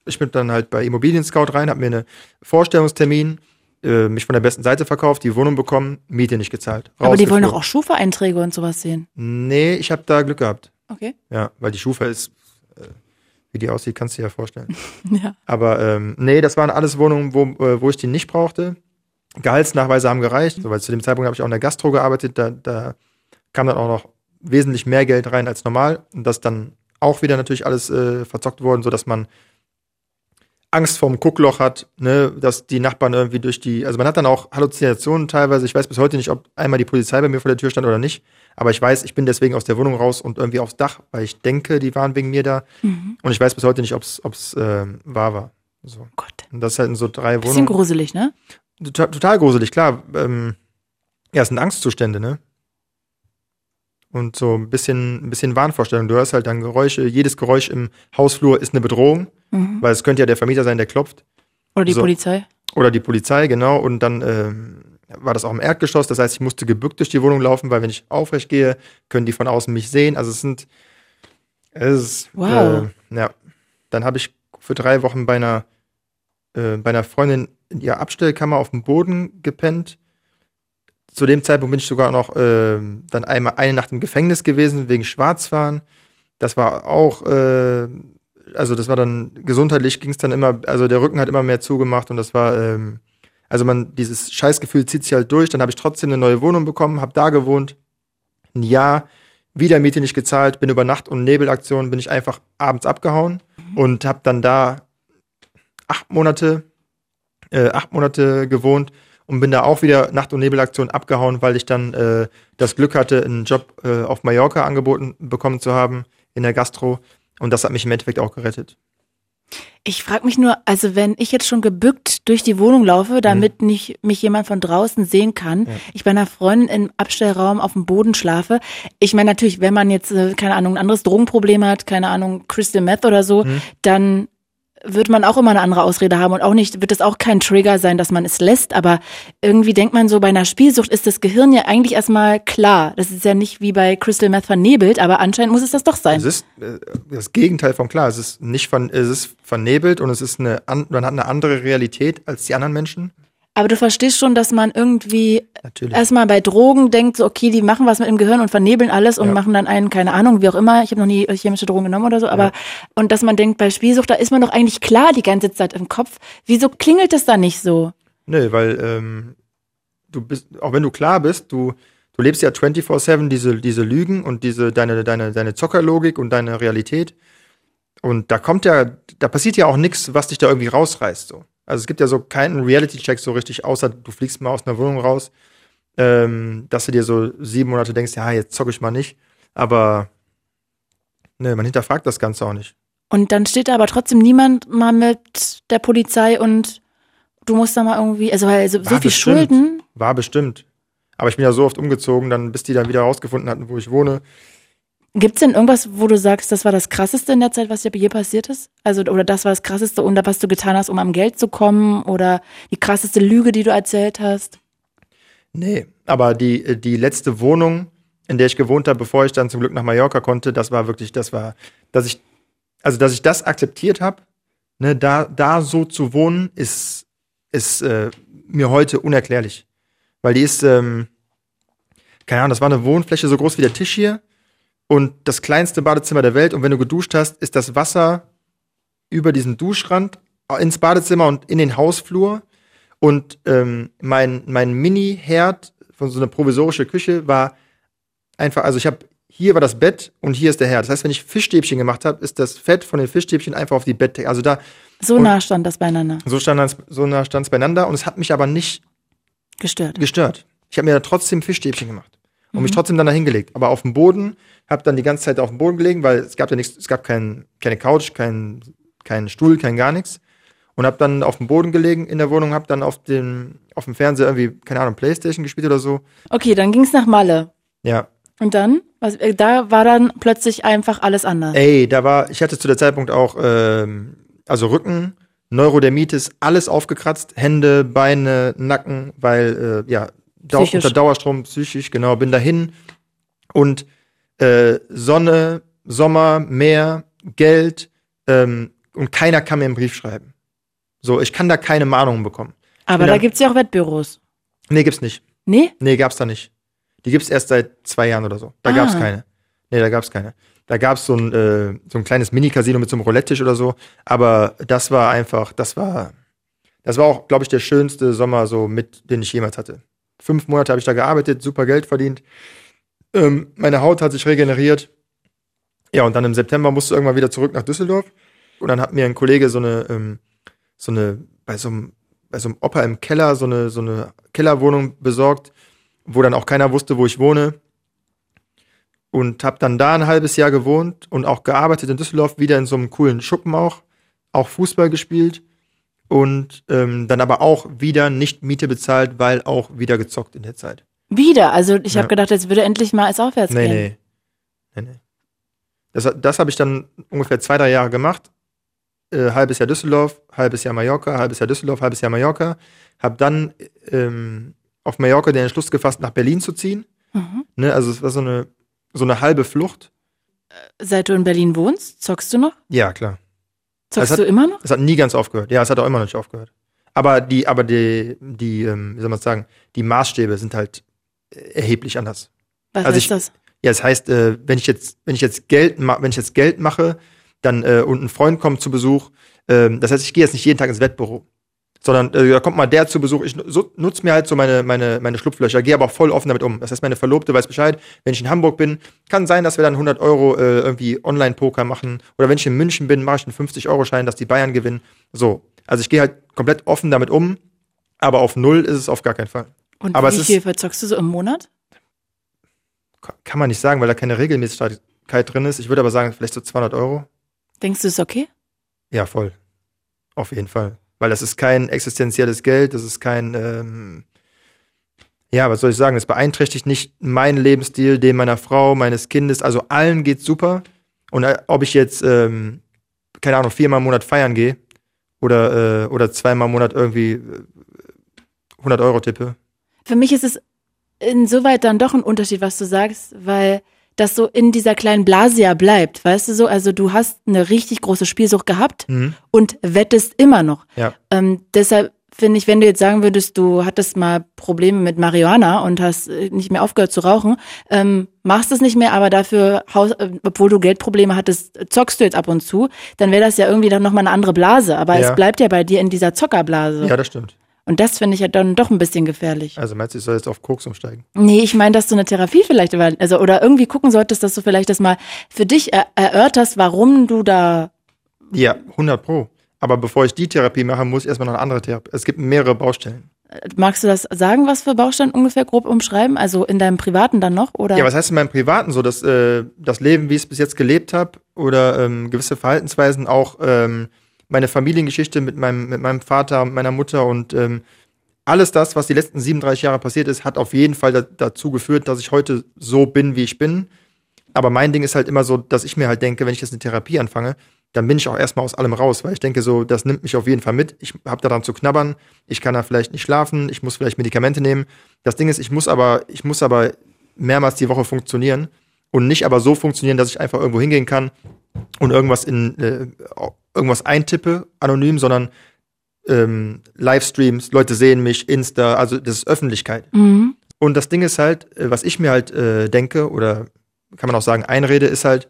Ich bin dann halt bei Immobilien Scout rein, habe mir einen Vorstellungstermin, äh, mich von der besten Seite verkauft, die Wohnung bekommen, Miete nicht gezahlt. Aber die wollen doch auch Schufa-Einträge und sowas sehen. Nee, ich habe da Glück gehabt. Okay. Ja, weil die Schufa ist, äh, wie die aussieht, kannst du dir ja vorstellen. ja. Aber ähm, nee, das waren alles Wohnungen, wo, äh, wo ich die nicht brauchte. Gehaltsnachweise haben gereicht, mhm. weil zu dem Zeitpunkt habe ich auch in der Gastro gearbeitet, da, da kam dann auch noch wesentlich mehr Geld rein als normal. Und das dann auch wieder natürlich alles äh, verzockt worden, sodass man Angst vorm Guckloch hat, ne, dass die Nachbarn irgendwie durch die, also man hat dann auch Halluzinationen teilweise. Ich weiß bis heute nicht, ob einmal die Polizei bei mir vor der Tür stand oder nicht, aber ich weiß, ich bin deswegen aus der Wohnung raus und irgendwie aufs Dach, weil ich denke, die waren wegen mir da. Mhm. Und ich weiß bis heute nicht, ob es äh, wahr war. So. Gott. Und das halt in so drei Wohnungen. Bisschen gruselig, ne? Total, total gruselig, klar. Ähm, ja, es sind Angstzustände, ne? und so ein bisschen, ein bisschen Wahnvorstellung. Du hörst halt dann Geräusche, jedes Geräusch im Hausflur ist eine Bedrohung, mhm. weil es könnte ja der Vermieter sein, der klopft. Oder die so. Polizei. Oder die Polizei, genau. Und dann ähm, war das auch im Erdgeschoss. Das heißt, ich musste gebückt durch die Wohnung laufen, weil wenn ich aufrecht gehe, können die von außen mich sehen. Also es sind, es ist, wow. Äh, ja. Dann habe ich für drei Wochen bei einer, äh, bei einer Freundin in ihrer Abstellkammer auf dem Boden gepennt zu dem Zeitpunkt bin ich sogar noch äh, dann einmal eine Nacht im Gefängnis gewesen wegen Schwarzfahren. Das war auch, äh, also das war dann gesundheitlich ging es dann immer, also der Rücken hat immer mehr zugemacht und das war, ähm, also man dieses Scheißgefühl zieht sich halt durch. Dann habe ich trotzdem eine neue Wohnung bekommen, habe da gewohnt, ein Jahr, wieder Miete nicht gezahlt, bin über Nacht- und Nebelaktionen bin ich einfach abends abgehauen und habe dann da acht Monate, äh, acht Monate gewohnt und bin da auch wieder Nacht- und Nebelaktion abgehauen, weil ich dann äh, das Glück hatte, einen Job äh, auf Mallorca angeboten bekommen zu haben in der Gastro. Und das hat mich im Endeffekt auch gerettet. Ich frage mich nur, also wenn ich jetzt schon gebückt durch die Wohnung laufe, damit mhm. nicht mich jemand von draußen sehen kann, ja. ich bei einer Freundin im Abstellraum auf dem Boden schlafe. Ich meine natürlich, wenn man jetzt, äh, keine Ahnung, ein anderes Drogenproblem hat, keine Ahnung, Crystal Meth oder so, mhm. dann wird man auch immer eine andere Ausrede haben und auch nicht, wird es auch kein Trigger sein, dass man es lässt, aber irgendwie denkt man so, bei einer Spielsucht ist das Gehirn ja eigentlich erstmal klar. Das ist ja nicht wie bei Crystal Meth vernebelt, aber anscheinend muss es das doch sein. Es ist äh, das Gegenteil von klar. Es ist nicht von, es ist vernebelt und es ist eine, man hat eine andere Realität als die anderen Menschen. Aber du verstehst schon, dass man irgendwie Natürlich. erstmal bei Drogen denkt, so okay, die machen was mit dem Gehirn und vernebeln alles und ja. machen dann einen, keine Ahnung, wie auch immer. Ich habe noch nie chemische Drogen genommen oder so, aber ja. und dass man denkt, bei Spielsucht, da ist man doch eigentlich klar die ganze Zeit im Kopf. Wieso klingelt das da nicht so? Nö, weil ähm, du bist, auch wenn du klar bist, du, du lebst ja 24-7 diese, diese Lügen und diese, deine, deine, deine Zockerlogik und deine Realität. Und da kommt ja, da passiert ja auch nichts, was dich da irgendwie rausreißt. So. Also es gibt ja so keinen Reality-Check so richtig, außer du fliegst mal aus einer Wohnung raus, ähm, dass du dir so sieben Monate denkst, ja, jetzt zocke ich mal nicht. Aber ne, man hinterfragt das Ganze auch nicht. Und dann steht da aber trotzdem niemand mal mit der Polizei und du musst da mal irgendwie, also, also so viel bestimmt, Schulden. War bestimmt. Aber ich bin ja so oft umgezogen, dann bis die dann wieder rausgefunden hatten, wo ich wohne. Gibt es denn irgendwas, wo du sagst, das war das Krasseste in der Zeit, was dir dir passiert ist? Also, oder das war das Krasseste, und was du getan hast, um am Geld zu kommen? Oder die krasseste Lüge, die du erzählt hast? Nee, aber die, die letzte Wohnung, in der ich gewohnt habe, bevor ich dann zum Glück nach Mallorca konnte, das war wirklich, das war, dass ich, also dass ich das akzeptiert habe, ne, da, da so zu wohnen, ist, ist äh, mir heute unerklärlich. Weil die ist, ähm, keine Ahnung, das war eine Wohnfläche so groß wie der Tisch hier und das kleinste Badezimmer der Welt. Und wenn du geduscht hast, ist das Wasser über diesen Duschrand ins Badezimmer und in den Hausflur. Und ähm, mein, mein Mini-Herd von so einer provisorische Küche war einfach, also ich habe, hier war das Bett und hier ist der Herd. Das heißt, wenn ich Fischstäbchen gemacht habe, ist das Fett von den Fischstäbchen einfach auf die Bettdecke. Also da. So nah stand das beieinander. So, stand das, so nah stand es beieinander und es hat mich aber nicht gestört. Gestört. Ich habe mir da trotzdem Fischstäbchen gemacht und mhm. mich trotzdem dann da hingelegt. Aber auf dem Boden habe dann die ganze Zeit auf dem Boden gelegen, weil es gab ja nichts, es gab kein, keine Couch, kein, kein Stuhl, kein gar nichts. Und habe dann auf dem Boden gelegen in der Wohnung, habe dann auf dem, auf dem Fernseher irgendwie, keine Ahnung, Playstation gespielt oder so. Okay, dann ging's nach Malle. Ja. Und dann? Was, äh, da war dann plötzlich einfach alles anders. Ey, da war, ich hatte zu der Zeitpunkt auch, ähm, also Rücken, Neurodermitis, alles aufgekratzt, Hände, Beine, Nacken, weil, äh, ja, Dau unter Dauerstrom, psychisch, genau, bin dahin und äh, Sonne, Sommer, Meer, Geld ähm, und keiner kann mir einen Brief schreiben. So, ich kann da keine Mahnungen bekommen. Aber da, da gibt's ja auch Wettbüros. Nee, gibt's nicht. Nee? Nee, gab's da nicht. Die gibt's erst seit zwei Jahren oder so. Da ah. gab's keine. Nee, da gab's keine. Da gab's so ein, äh, so ein kleines Mini-Casino mit so einem Roulette-Tisch oder so. Aber das war einfach, das war, das war auch, glaube ich, der schönste Sommer so mit, den ich jemals hatte. Fünf Monate habe ich da gearbeitet, super Geld verdient. Ähm, meine Haut hat sich regeneriert. Ja, und dann im September musste irgendwann wieder zurück nach Düsseldorf. Und dann hat mir ein Kollege so eine, ähm, so eine, bei so einem, bei so einem Opa im Keller, so eine, so eine Kellerwohnung besorgt, wo dann auch keiner wusste, wo ich wohne. Und habe dann da ein halbes Jahr gewohnt und auch gearbeitet in Düsseldorf, wieder in so einem coolen Schuppen auch, auch Fußball gespielt und ähm, dann aber auch wieder nicht Miete bezahlt, weil auch wieder gezockt in der Zeit. Wieder? Also ich ja. habe gedacht, jetzt würde endlich mal als aufwärts nee, gehen. Nee, nee. nee. Das, das habe ich dann ungefähr zwei, drei Jahre gemacht. Äh, halbes Jahr Düsseldorf, halbes Jahr Mallorca, halbes Jahr Düsseldorf, halbes Jahr Mallorca. Habe dann ähm, auf Mallorca den Entschluss gefasst, nach Berlin zu ziehen. Mhm. Ne, also es war so eine, so eine halbe Flucht. Seit du in Berlin wohnst, zockst du noch? Ja, klar. Zockst hat, du immer noch? Es hat nie ganz aufgehört. Ja, es hat auch immer noch nicht aufgehört. Aber die, aber die, die, ähm, wie soll man sagen, die Maßstäbe sind halt erheblich anders. Was also heißt ich, das? Ja, das heißt, äh, wenn ich jetzt, wenn ich jetzt Geld, wenn ich jetzt Geld mache, dann äh, und ein Freund kommt zu Besuch, äh, das heißt, ich gehe jetzt nicht jeden Tag ins Wettbüro, sondern äh, da kommt mal der zu Besuch. Ich so, nutze mir halt so meine meine meine Schlupflöcher, gehe aber auch voll offen damit um. Das heißt, meine Verlobte weiß Bescheid. Wenn ich in Hamburg bin, kann sein, dass wir dann 100 Euro äh, irgendwie Online-Poker machen. Oder wenn ich in München bin, mache ich einen 50-Euro-Schein, dass die Bayern gewinnen. So, also ich gehe halt komplett offen damit um, aber auf null ist es auf gar keinen Fall. Und aber wie viel verzockst du so im Monat? Kann man nicht sagen, weil da keine Regelmäßigkeit drin ist. Ich würde aber sagen, vielleicht so 200 Euro. Denkst du, ist okay? Ja, voll. Auf jeden Fall. Weil das ist kein existenzielles Geld, das ist kein, ähm, ja, was soll ich sagen, es beeinträchtigt nicht meinen Lebensstil, den meiner Frau, meines Kindes, also allen geht's super. Und äh, ob ich jetzt, ähm, keine Ahnung, viermal im Monat feiern gehe oder, äh, oder zweimal im Monat irgendwie äh, 100 Euro tippe. Für mich ist es insoweit dann doch ein Unterschied, was du sagst, weil das so in dieser kleinen Blase ja bleibt, weißt du so? Also du hast eine richtig große Spielsucht gehabt Mhm. und wettest immer noch. Ja. Ähm, deshalb finde ich, wenn du jetzt sagen würdest, du hattest mal Probleme mit Marihuana und hast äh, nicht mehr aufgehört zu rauchen, ähm, machst es nicht mehr, aber dafür, Haus, äh, obwohl du Geldprobleme hattest, zockst du jetzt ab und zu, dann wäre das ja irgendwie dann nochmal eine andere Blase. Aber Ja. es bleibt ja bei dir in dieser Zockerblase. Ja, das stimmt. Und das finde ich ja dann doch ein bisschen gefährlich. Also meinst du, ich soll jetzt auf Koks umsteigen? Nee, ich meine, dass du eine Therapie vielleicht, also oder irgendwie gucken solltest, dass du vielleicht das mal für dich er erörterst, warum du da. Ja, 100 pro. Aber bevor ich die Therapie mache, muss ich erstmal noch eine andere Therapie. Es gibt mehrere Baustellen. Magst du das sagen, was für Baustein ungefähr grob umschreiben? Also in deinem privaten dann noch oder? Ja, was heißt in meinem Privaten so, dass äh, das Leben, wie ich es bis jetzt gelebt habe, oder ähm, gewisse Verhaltensweisen, auch ähm, meine Familiengeschichte mit meinem, mit meinem Vater, meiner Mutter und ähm, alles das, was die letzten 37 Jahre passiert ist, hat auf jeden Fall da, dazu geführt, dass ich heute so bin, wie ich bin. Aber mein Ding ist halt immer so, dass ich mir halt denke, wenn ich jetzt eine Therapie anfange, dann bin ich auch erstmal aus allem raus, weil ich denke so, das nimmt mich auf jeden Fall mit. Ich habe daran zu knabbern, ich kann da vielleicht nicht schlafen, ich muss vielleicht Medikamente nehmen. Das Ding ist, ich muss aber, ich muss aber mehrmals die Woche funktionieren und nicht aber so funktionieren, dass ich einfach irgendwo hingehen kann und irgendwas in äh, irgendwas eintippe, anonym, sondern ähm, Livestreams, Leute sehen mich, Insta, also das ist Öffentlichkeit. Mhm. Und das Ding ist halt, äh, was ich mir halt äh, denke, oder kann man auch sagen, einrede, ist halt,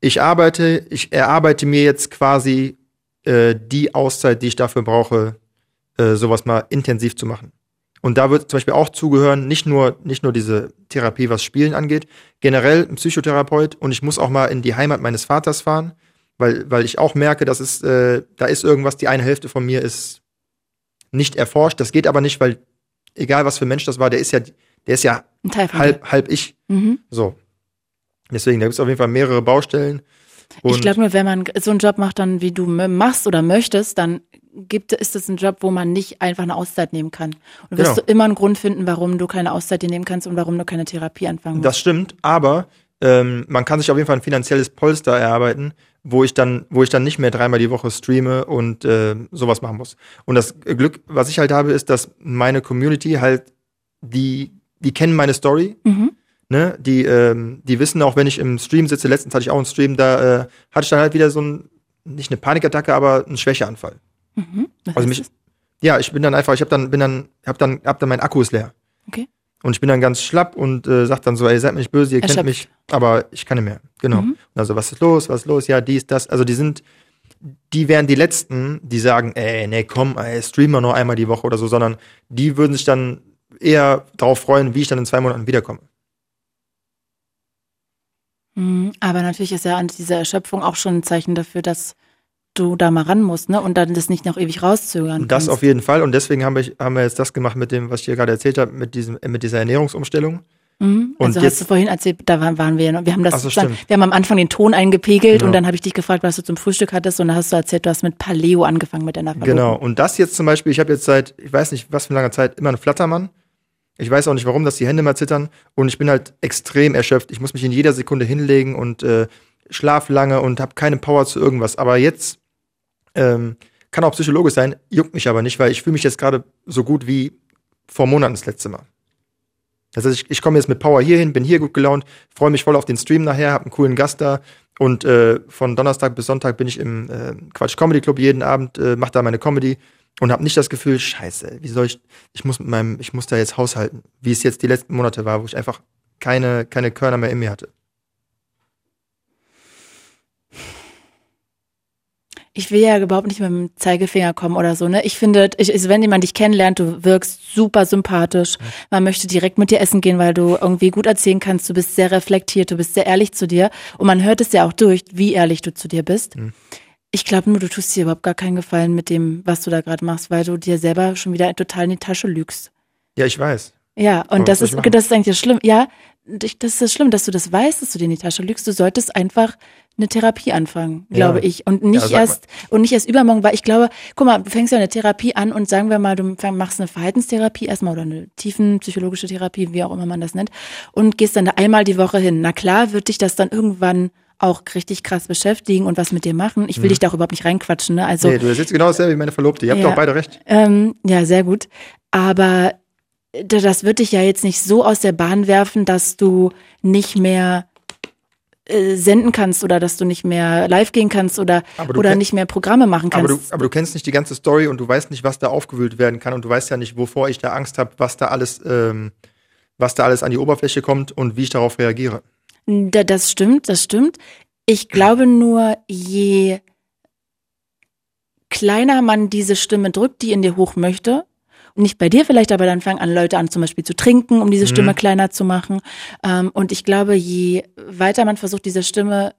ich arbeite, ich erarbeite mir jetzt quasi äh, die Auszeit, die ich dafür brauche, äh, sowas mal intensiv zu machen. Und da wird zum Beispiel auch zugehören, nicht nur, nicht nur diese Therapie, was Spielen angeht, generell ein Psychotherapeut und ich muss auch mal in die Heimat meines Vaters fahren, weil, weil ich auch merke, dass es, äh, da ist irgendwas, die eine Hälfte von mir ist nicht erforscht. Das geht aber nicht, weil egal was für ein Mensch das war, der ist ja, der ist ja Teil von halb, halb ich. dir. Mhm. So. Deswegen, da gibt es auf jeden Fall mehrere Baustellen. Und Ich glaube nur, wenn man so einen Job macht, dann wie du machst oder möchtest, dann gibt, ist es ein Job, wo man nicht einfach eine Auszeit nehmen kann. Und wirst Genau. du immer einen Grund finden, warum du keine Auszeit dir nehmen kannst und warum du keine Therapie anfangen musst. Das stimmt, aber ähm, man kann sich auf jeden Fall ein finanzielles Polster erarbeiten, wo ich dann, wo ich dann nicht mehr dreimal die Woche streame und äh, sowas machen muss. Und das Glück, was ich halt habe, ist, dass meine Community halt, die, die kennen meine Story, Mhm. ne? Die, ähm, die wissen auch, wenn ich im Stream sitze, letztens hatte ich auch einen Stream, da äh, hatte ich dann halt wieder so ein, nicht eine Panikattacke, aber einen Schwächeanfall. Mhm. Was Also mich, ja, ich bin dann einfach, ich habe dann, bin dann, hab dann, hab dann mein Akku ist leer. Okay. Und ich bin dann ganz schlapp und äh, sag dann so, ey, seid mir nicht böse, ihr kennt Erschöpft. mich, aber ich kann nicht mehr. Genau. Mhm. Also, was ist los, was ist los? Ja, dies, das. Also die sind, die wären die Letzten, die sagen, ey, nee, komm, ey, stream mal noch einmal die Woche oder so, sondern die würden sich dann eher darauf freuen, wie ich dann in zwei Monaten wiederkomme. Mhm. Aber natürlich ist ja an dieser Erschöpfung auch schon ein Zeichen dafür, dass du da mal ran musst, ne? Und dann das nicht noch ewig rauszögern Das kannst. auf jeden Fall. Und deswegen haben wir, haben wir jetzt das gemacht mit dem, was ich dir gerade erzählt habe, mit diesem, mit dieser Ernährungsumstellung. Mhm. Und Also jetzt- hast du vorhin erzählt, da waren, waren wir ja noch. Wir haben das so, stimmt. wir haben am Anfang den Ton eingepegelt Genau. und dann habe ich dich gefragt, was du zum Frühstück hattest und dann hast du erzählt, du hast mit Paleo angefangen mit deiner Verlobten. Genau. Und das jetzt zum Beispiel, ich habe jetzt seit, ich weiß nicht, was für eine lange Zeit, immer einen Flattermann. Ich weiß auch nicht warum, dass die Hände mal zittern. Und ich bin halt extrem erschöpft. Ich muss mich in jeder Sekunde hinlegen und äh, schlaf lange und habe keine Power zu irgendwas. Aber jetzt ähm, kann auch psychologisch sein, juckt mich aber nicht, weil ich fühle mich jetzt gerade so gut wie vor Monaten das letzte Mal. Das heißt, ich, ich komme jetzt mit Power hier hin, bin hier gut gelaunt, freue mich voll auf den Stream nachher, habe einen coolen Gast da und äh, von Donnerstag bis Sonntag bin ich im äh, Quatsch Comedy Club jeden Abend, äh, mache da meine Comedy und habe nicht das Gefühl, scheiße, wie soll ich, ich muss mit meinem, ich muss da jetzt haushalten, wie es jetzt die letzten Monate war, wo ich einfach keine, keine Körner mehr in mir hatte. Ich will ja überhaupt nicht mit dem Zeigefinger kommen oder so, ne? Ich finde, ich, ich- wenn jemand dich kennenlernt, du wirkst super sympathisch. Man möchte direkt mit dir essen gehen, weil du irgendwie gut erzählen kannst. Du bist sehr reflektiert, du bist sehr ehrlich zu dir. Und man hört es ja auch durch, wie ehrlich du zu dir bist. Mhm. Ich glaube nur, du tust dir überhaupt gar keinen Gefallen mit dem, was du da gerade machst, weil du dir selber schon wieder total in die Tasche lügst. Ja, ich weiß. Ja, Aber und das ist, das ist eigentlich das Schlimm. Ja, das ist Schlimm, dass du das weißt, dass du dir in die Tasche lügst. Du solltest einfach eine Therapie anfangen, glaube ja. ich. Und nicht ja, erst, und nicht erst übermorgen, weil ich glaube, guck mal, du fängst ja eine Therapie an und sagen wir mal, du machst eine Verhaltenstherapie erstmal oder eine tiefenpsychologische Therapie, wie auch immer man das nennt, und gehst dann da einmal die Woche hin. Na klar, wird dich das dann irgendwann auch richtig krass beschäftigen und was mit dir machen. Ich will mhm. dich da auch überhaupt nicht reinquatschen. Ne? Also, nee, du sitzt genau dasselbe wie meine Verlobte. Ihr habt ja, doch beide recht. Ähm, ja, sehr gut. Aber das wird dich ja jetzt nicht so aus der Bahn werfen, dass du nicht mehr äh, senden kannst oder dass du nicht mehr live gehen kannst oder, oder nicht mehr Programme machen kannst. Aber du, aber du kennst nicht die ganze Story und du weißt nicht, was da aufgewühlt werden kann und du weißt ja nicht, wovor ich da Angst habe, was da alles, ähm, was da alles an die Oberfläche kommt und wie ich darauf reagiere. Das stimmt, das stimmt. Ich glaube nur, je kleiner man diese Stimme drückt, die in dir hoch möchte, nicht bei dir vielleicht, aber dann fangen an Leute an zum Beispiel zu trinken, um diese Stimme mhm. kleiner zu machen. Ähm, und ich glaube, je weiter man versucht, diese Stimme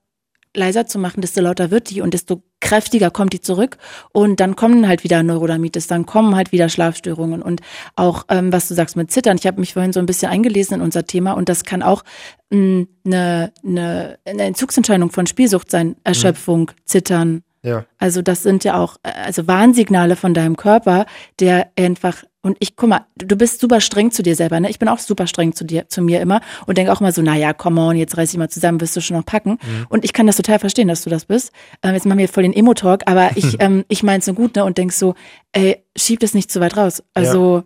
leiser zu machen, desto lauter wird die und desto kräftiger kommt die zurück und dann kommen halt wieder Neurodermitis, dann kommen halt wieder Schlafstörungen und auch ähm, was du sagst mit Zittern. Ich habe mich vorhin so ein bisschen eingelesen in unser Thema und das kann auch mm, eine, eine, eine Entzugsentscheidung von Spielsucht sein, Erschöpfung. Zittern, ja. Also das sind ja auch äh, also Warnsignale von deinem Körper, der einfach und ich guck mal, du bist super streng zu dir selber, ne? Ich bin auch super streng zu dir, zu mir immer und denke auch immer so, na ja, come on, jetzt reiß ich mal zusammen, wirst du schon noch packen. Mhm. Und ich kann das total verstehen, dass du das bist. Ähm, jetzt machen wir voll den Emo-Talk, aber ich, ähm, ich mein's so gut, ne? Und denk so, ey, schieb das nicht zu weit raus. Also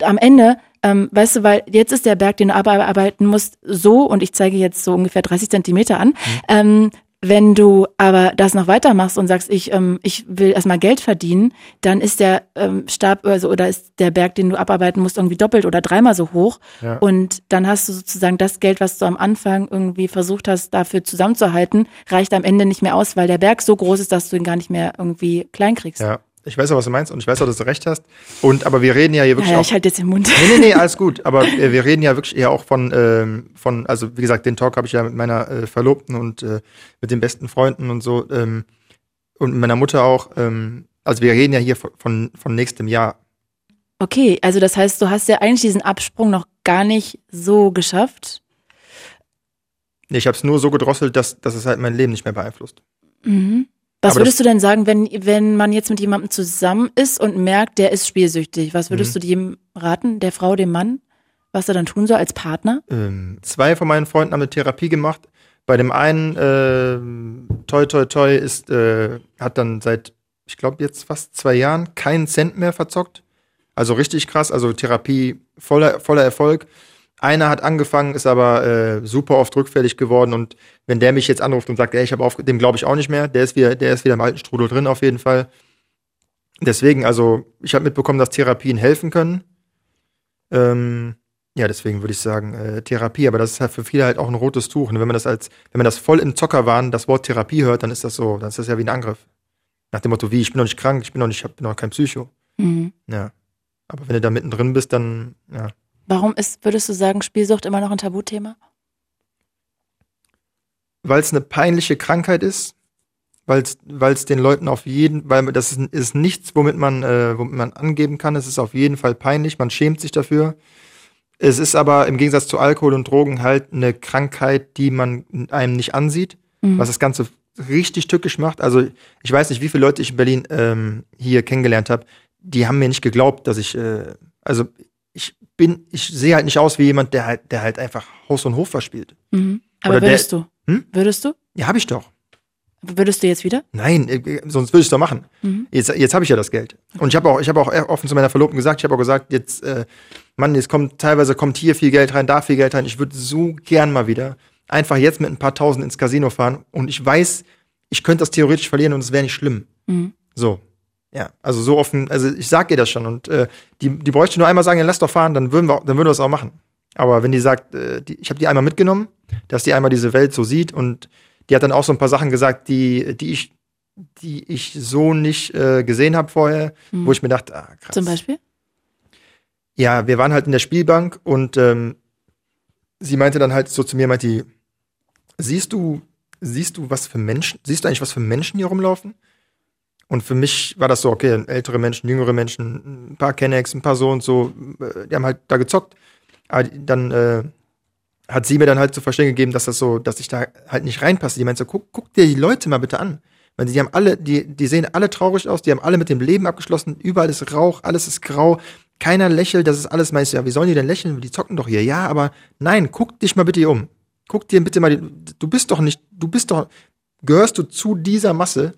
ja. am Ende ähm, weißt du, weil jetzt ist der Berg, den du abarbeiten musst, so, und ich zeige jetzt so ungefähr 30 Zentimeter an, mhm. ähm, wenn du aber das noch weitermachst und sagst, ich, ähm, ich will erstmal Geld verdienen, dann ist der ähm, Stab also, oder ist der Berg, den du abarbeiten musst, irgendwie doppelt oder dreimal so hoch. Ja. Und dann hast du sozusagen das Geld, was du am Anfang irgendwie versucht hast, dafür zusammenzuhalten, reicht am Ende nicht mehr aus, weil der Berg so groß ist, dass du ihn gar nicht mehr irgendwie klein kriegst. Ja. Ich weiß auch, was du meinst und ich weiß auch, dass du recht hast. Und aber wir reden ja hier wirklich. Ja, ja ich halte jetzt den Mund. Nee, nee, nee, alles gut. Aber äh, wir reden ja wirklich eher auch von, ähm, von, also wie gesagt, den Talk habe ich ja mit meiner äh, Verlobten und äh, mit den besten Freunden und so ähm, und meiner Mutter auch. Ähm, also wir reden ja hier von, von, von nächstem Jahr. Okay, also das heißt, du hast ja eigentlich diesen Absprung noch gar nicht so geschafft. Nee, ich habe es nur so gedrosselt, dass, dass es halt mein Leben nicht mehr beeinflusst. Mhm. Was Aber würdest du denn sagen, wenn, wenn man jetzt mit jemandem zusammen ist und merkt, der ist spielsüchtig? Was würdest mhm. du dem raten, der Frau, dem Mann, was er dann tun soll als Partner? Ähm, zwei von meinen Freunden haben eine Therapie gemacht. Bei dem einen, äh, toi, toi, toi, ist, äh, hat dann seit, ich glaube, jetzt fast zwei Jahren keinen Cent mehr verzockt. Also richtig krass, also Therapie voller, voller Erfolg. Einer hat angefangen, ist aber äh, super oft rückfällig geworden und wenn der mich jetzt anruft und sagt, ey, ich habe auf, dem glaube ich auch nicht mehr, der ist wieder, der ist wieder im alten Strudel drin auf jeden Fall. Deswegen, also ich habe mitbekommen, dass Therapien helfen können. Ähm, ja, deswegen würde ich sagen äh, Therapie, aber das ist halt für viele halt auch ein rotes Tuch. Und wenn man das als, wenn man das voll im Zockerwahn das Wort Therapie hört, dann ist das so, dann ist das ja wie ein Angriff. Nach dem Motto, wie, ich bin noch nicht krank, ich bin noch nicht, ich bin noch kein Psycho. Mhm. Ja. Aber wenn du da mittendrin bist, dann, ja. Warum ist, würdest du sagen, Spielsucht immer noch ein Tabuthema? Weil es eine peinliche Krankheit ist, weil es den Leuten auf jeden, weil das ist, ist nichts, womit man, äh, womit man angeben kann. Es ist auf jeden Fall peinlich, man schämt sich dafür. Es ist aber im Gegensatz zu Alkohol und Drogen halt eine Krankheit, die man einem nicht ansieht, mhm. was das Ganze richtig tückisch macht. Also ich weiß nicht, wie viele Leute ich in Berlin ähm, hier kennengelernt habe, die haben mir nicht geglaubt, dass ich, äh, also ich bin, ich sehe halt nicht aus wie jemand, der halt, der halt einfach Haus und Hof verspielt. Mhm. Aber Oder würdest der, du? Hm? Würdest du? Ja, habe ich doch. Würdest du jetzt wieder? Nein, äh, sonst würde ich es doch machen. Mhm. Jetzt, jetzt habe ich ja das Geld. Und ich habe auch, ich habe auch offen zu meiner Verlobten gesagt, ich habe auch gesagt, jetzt, äh, Mann, jetzt kommt teilweise kommt hier viel Geld rein, da viel Geld rein. Ich würde so gern mal wieder einfach jetzt mit ein paar Tausend ins Casino fahren und ich weiß, ich könnte das theoretisch verlieren und es wäre nicht schlimm. Mhm. So. Ja, also so offen, also ich sag ihr das schon und äh, die, die bräuchte nur einmal sagen, ja, lass doch fahren, dann würden wir, dann würden wir es auch machen. Aber wenn die sagt, äh, die, ich habe die einmal mitgenommen, dass die einmal diese Welt so sieht und die hat dann auch so ein paar Sachen gesagt, die, die ich, die ich so nicht äh, gesehen habe vorher, mhm. wo ich mir dachte, ah, krass. Zum Beispiel? Ja, wir waren halt in der Spielbank und ähm, sie meinte dann halt so zu mir, meinte die, siehst du, siehst du was für Menschen, siehst du eigentlich was für Menschen hier rumlaufen? Und für mich war das so, okay, ältere Menschen, jüngere Menschen, ein paar Kennex, ein paar so und so, äh, die haben halt da gezockt. Aber dann, äh, hat sie mir dann halt zu verstehen gegeben, dass das so, dass ich da halt nicht reinpasse. Die meinte so, guck, guck dir die Leute mal bitte an. Weil die haben alle, die, die sehen alle traurig aus, die haben alle mit dem Leben abgeschlossen, überall ist Rauch, alles ist grau, keiner lächelt, das ist alles meist, ja, wie sollen die denn lächeln? Die zocken doch hier. Ja, aber nein, guck dich mal bitte hier um. Guck dir bitte mal, die, du bist doch nicht, du bist doch, gehörst du zu dieser Masse?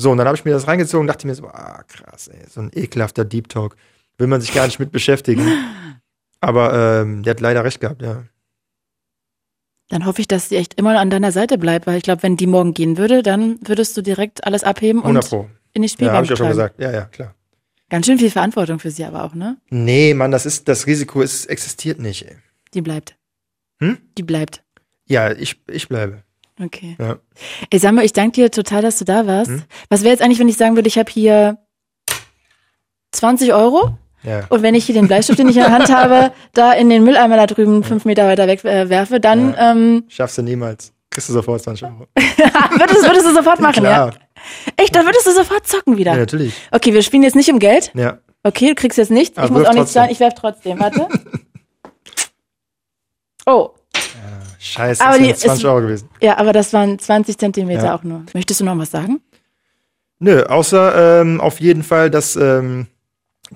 So, und dann habe ich mir das reingezogen und dachte mir so, ah, krass, ey, so ein ekelhafter Deep Talk. Will man sich gar nicht mit beschäftigen. Aber ähm, der hat leider recht gehabt, ja. Dann hoffe ich, dass sie echt immer an deiner Seite bleibt, weil ich glaube, wenn die morgen gehen würde, dann würdest du direkt alles abheben und in die Spielbank Ja, habe ich ja schon gesagt. Ja, ja, klar. Ganz schön viel Verantwortung für sie aber auch, ne? Nee, Mann, das ist, das Risiko ist, existiert nicht, ey. Die bleibt. Hm? Die bleibt. Ja, ich, ich bleibe. Okay. Ja. Ey, sag mal, ich danke dir total, dass du da warst. Hm? Was wäre jetzt eigentlich, wenn ich sagen würde, ich habe hier 20 Euro? Ja. Und wenn ich hier den Bleistift, den ich in der Hand habe, da in den Mülleimer da drüben fünf Meter weiter weg äh, werfe, dann. Ja. Ähm, Schaffst du niemals. Kriegst du sofort 20 Euro. würdest, würdest du sofort machen, Klar. ja? Echt, dann würdest du sofort zocken wieder. Ja, natürlich. Okay, wir spielen jetzt nicht um Geld. Ja. Okay, du kriegst jetzt nichts. Aber ich muss auch nichts sagen. Ich werf trotzdem. Warte. Oh. Scheiße, aber das sind 20 ist, Euro gewesen. Ja, aber das waren 20 Zentimeter ja. auch nur. Möchtest du noch was sagen? Nö, außer ähm, auf jeden Fall, dass ähm,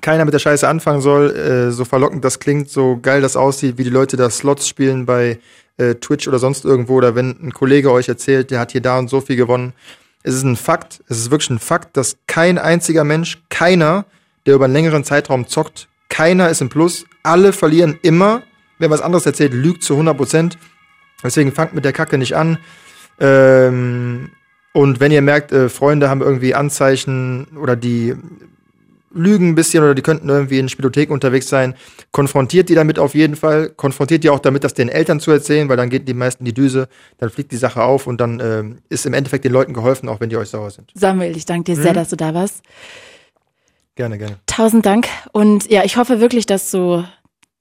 keiner mit der Scheiße anfangen soll, äh, so verlockend das klingt, so geil das aussieht, wie die Leute da Slots spielen bei äh, Twitch oder sonst irgendwo, oder wenn ein Kollege euch erzählt, der hat hier da und so viel gewonnen. Es ist ein Fakt, es ist wirklich ein Fakt, dass kein einziger Mensch, keiner, der über einen längeren Zeitraum zockt, keiner ist im Plus, alle verlieren immer. Wer was anderes erzählt, lügt zu 100 Prozent. Deswegen fangt mit der Kacke nicht an. Ähm, und wenn ihr merkt, äh, Freunde haben irgendwie Anzeichen oder die lügen ein bisschen oder die könnten irgendwie in Spielotheken unterwegs sein. Konfrontiert die damit auf jeden Fall. Konfrontiert die auch damit, das den Eltern zu erzählen, weil dann geht die meisten die Düse, dann fliegt die Sache auf und dann äh, ist im Endeffekt den Leuten geholfen, auch wenn die euch sauer sind. Samuel, ich danke dir mhm. sehr, dass du da warst. Gerne, gerne. Tausend Dank. Und ja, ich hoffe wirklich, dass du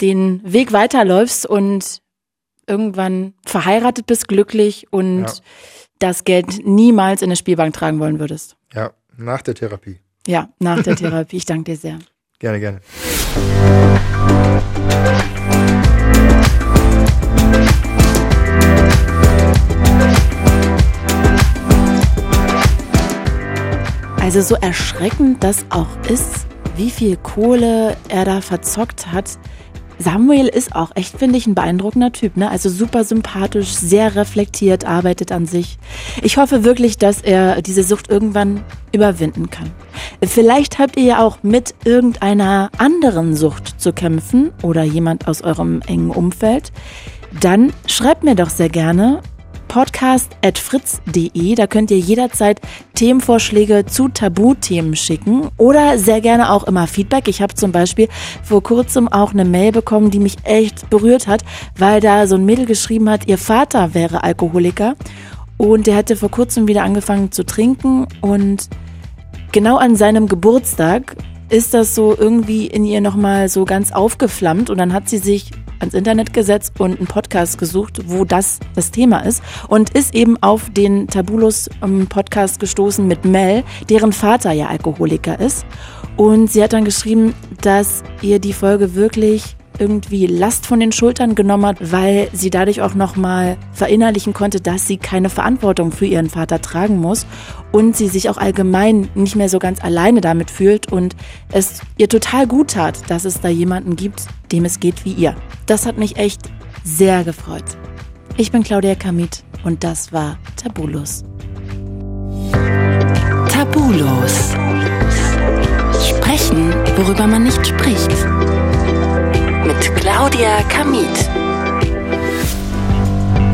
den Weg weiterläufst und irgendwann verheiratet bist, glücklich und ja. das Geld niemals in eine Spielbank tragen wollen würdest. Ja, nach der Therapie. Ja, nach der Therapie. Ich danke dir sehr. Gerne, gerne. Also so erschreckend das auch ist, wie viel Kohle er da verzockt hat, Samuel ist auch echt, finde ich, ein beeindruckender Typ. Ne? Also super sympathisch, sehr reflektiert, arbeitet an sich. Ich hoffe wirklich, dass er diese Sucht irgendwann überwinden kann. Vielleicht habt ihr ja auch mit irgendeiner anderen Sucht zu kämpfen oder jemand aus eurem engen Umfeld. Dann schreibt mir doch sehr gerne podcast.fritz.de. Da könnt ihr jederzeit Themenvorschläge zu Tabuthemen schicken oder sehr gerne auch immer Feedback. Ich habe zum Beispiel vor kurzem auch eine Mail bekommen, die mich echt berührt hat, weil da so ein Mädel geschrieben hat, ihr Vater wäre Alkoholiker und der hätte vor kurzem wieder angefangen zu trinken und genau an seinem Geburtstag ist das so irgendwie in ihr nochmal so ganz aufgeflammt und dann hat sie sich ans Internet gesetzt und einen Podcast gesucht, wo das das Thema ist und ist eben auf den Tabulus ähm, Podcast gestoßen mit Mel, deren Vater ja Alkoholiker ist. Und sie hat dann geschrieben, dass ihr die Folge wirklich irgendwie Last von den Schultern genommen hat, weil sie dadurch auch nochmal verinnerlichen konnte, dass sie keine Verantwortung für ihren Vater tragen muss und sie sich auch allgemein nicht mehr so ganz alleine damit fühlt und es ihr total gut tat, dass es da jemanden gibt, dem es geht wie ihr. Das hat mich echt sehr gefreut. Ich bin Claudia Kamit und das war Tabulos. Tabulos. Sprechen, worüber man nicht spricht mit Claudia Kamit.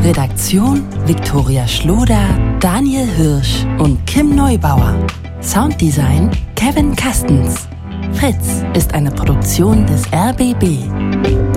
Redaktion Viktoria Schloder, Daniel Hirsch und Kim Neubauer. Sounddesign Kevin Kastens. Fritz ist eine Produktion des RBB.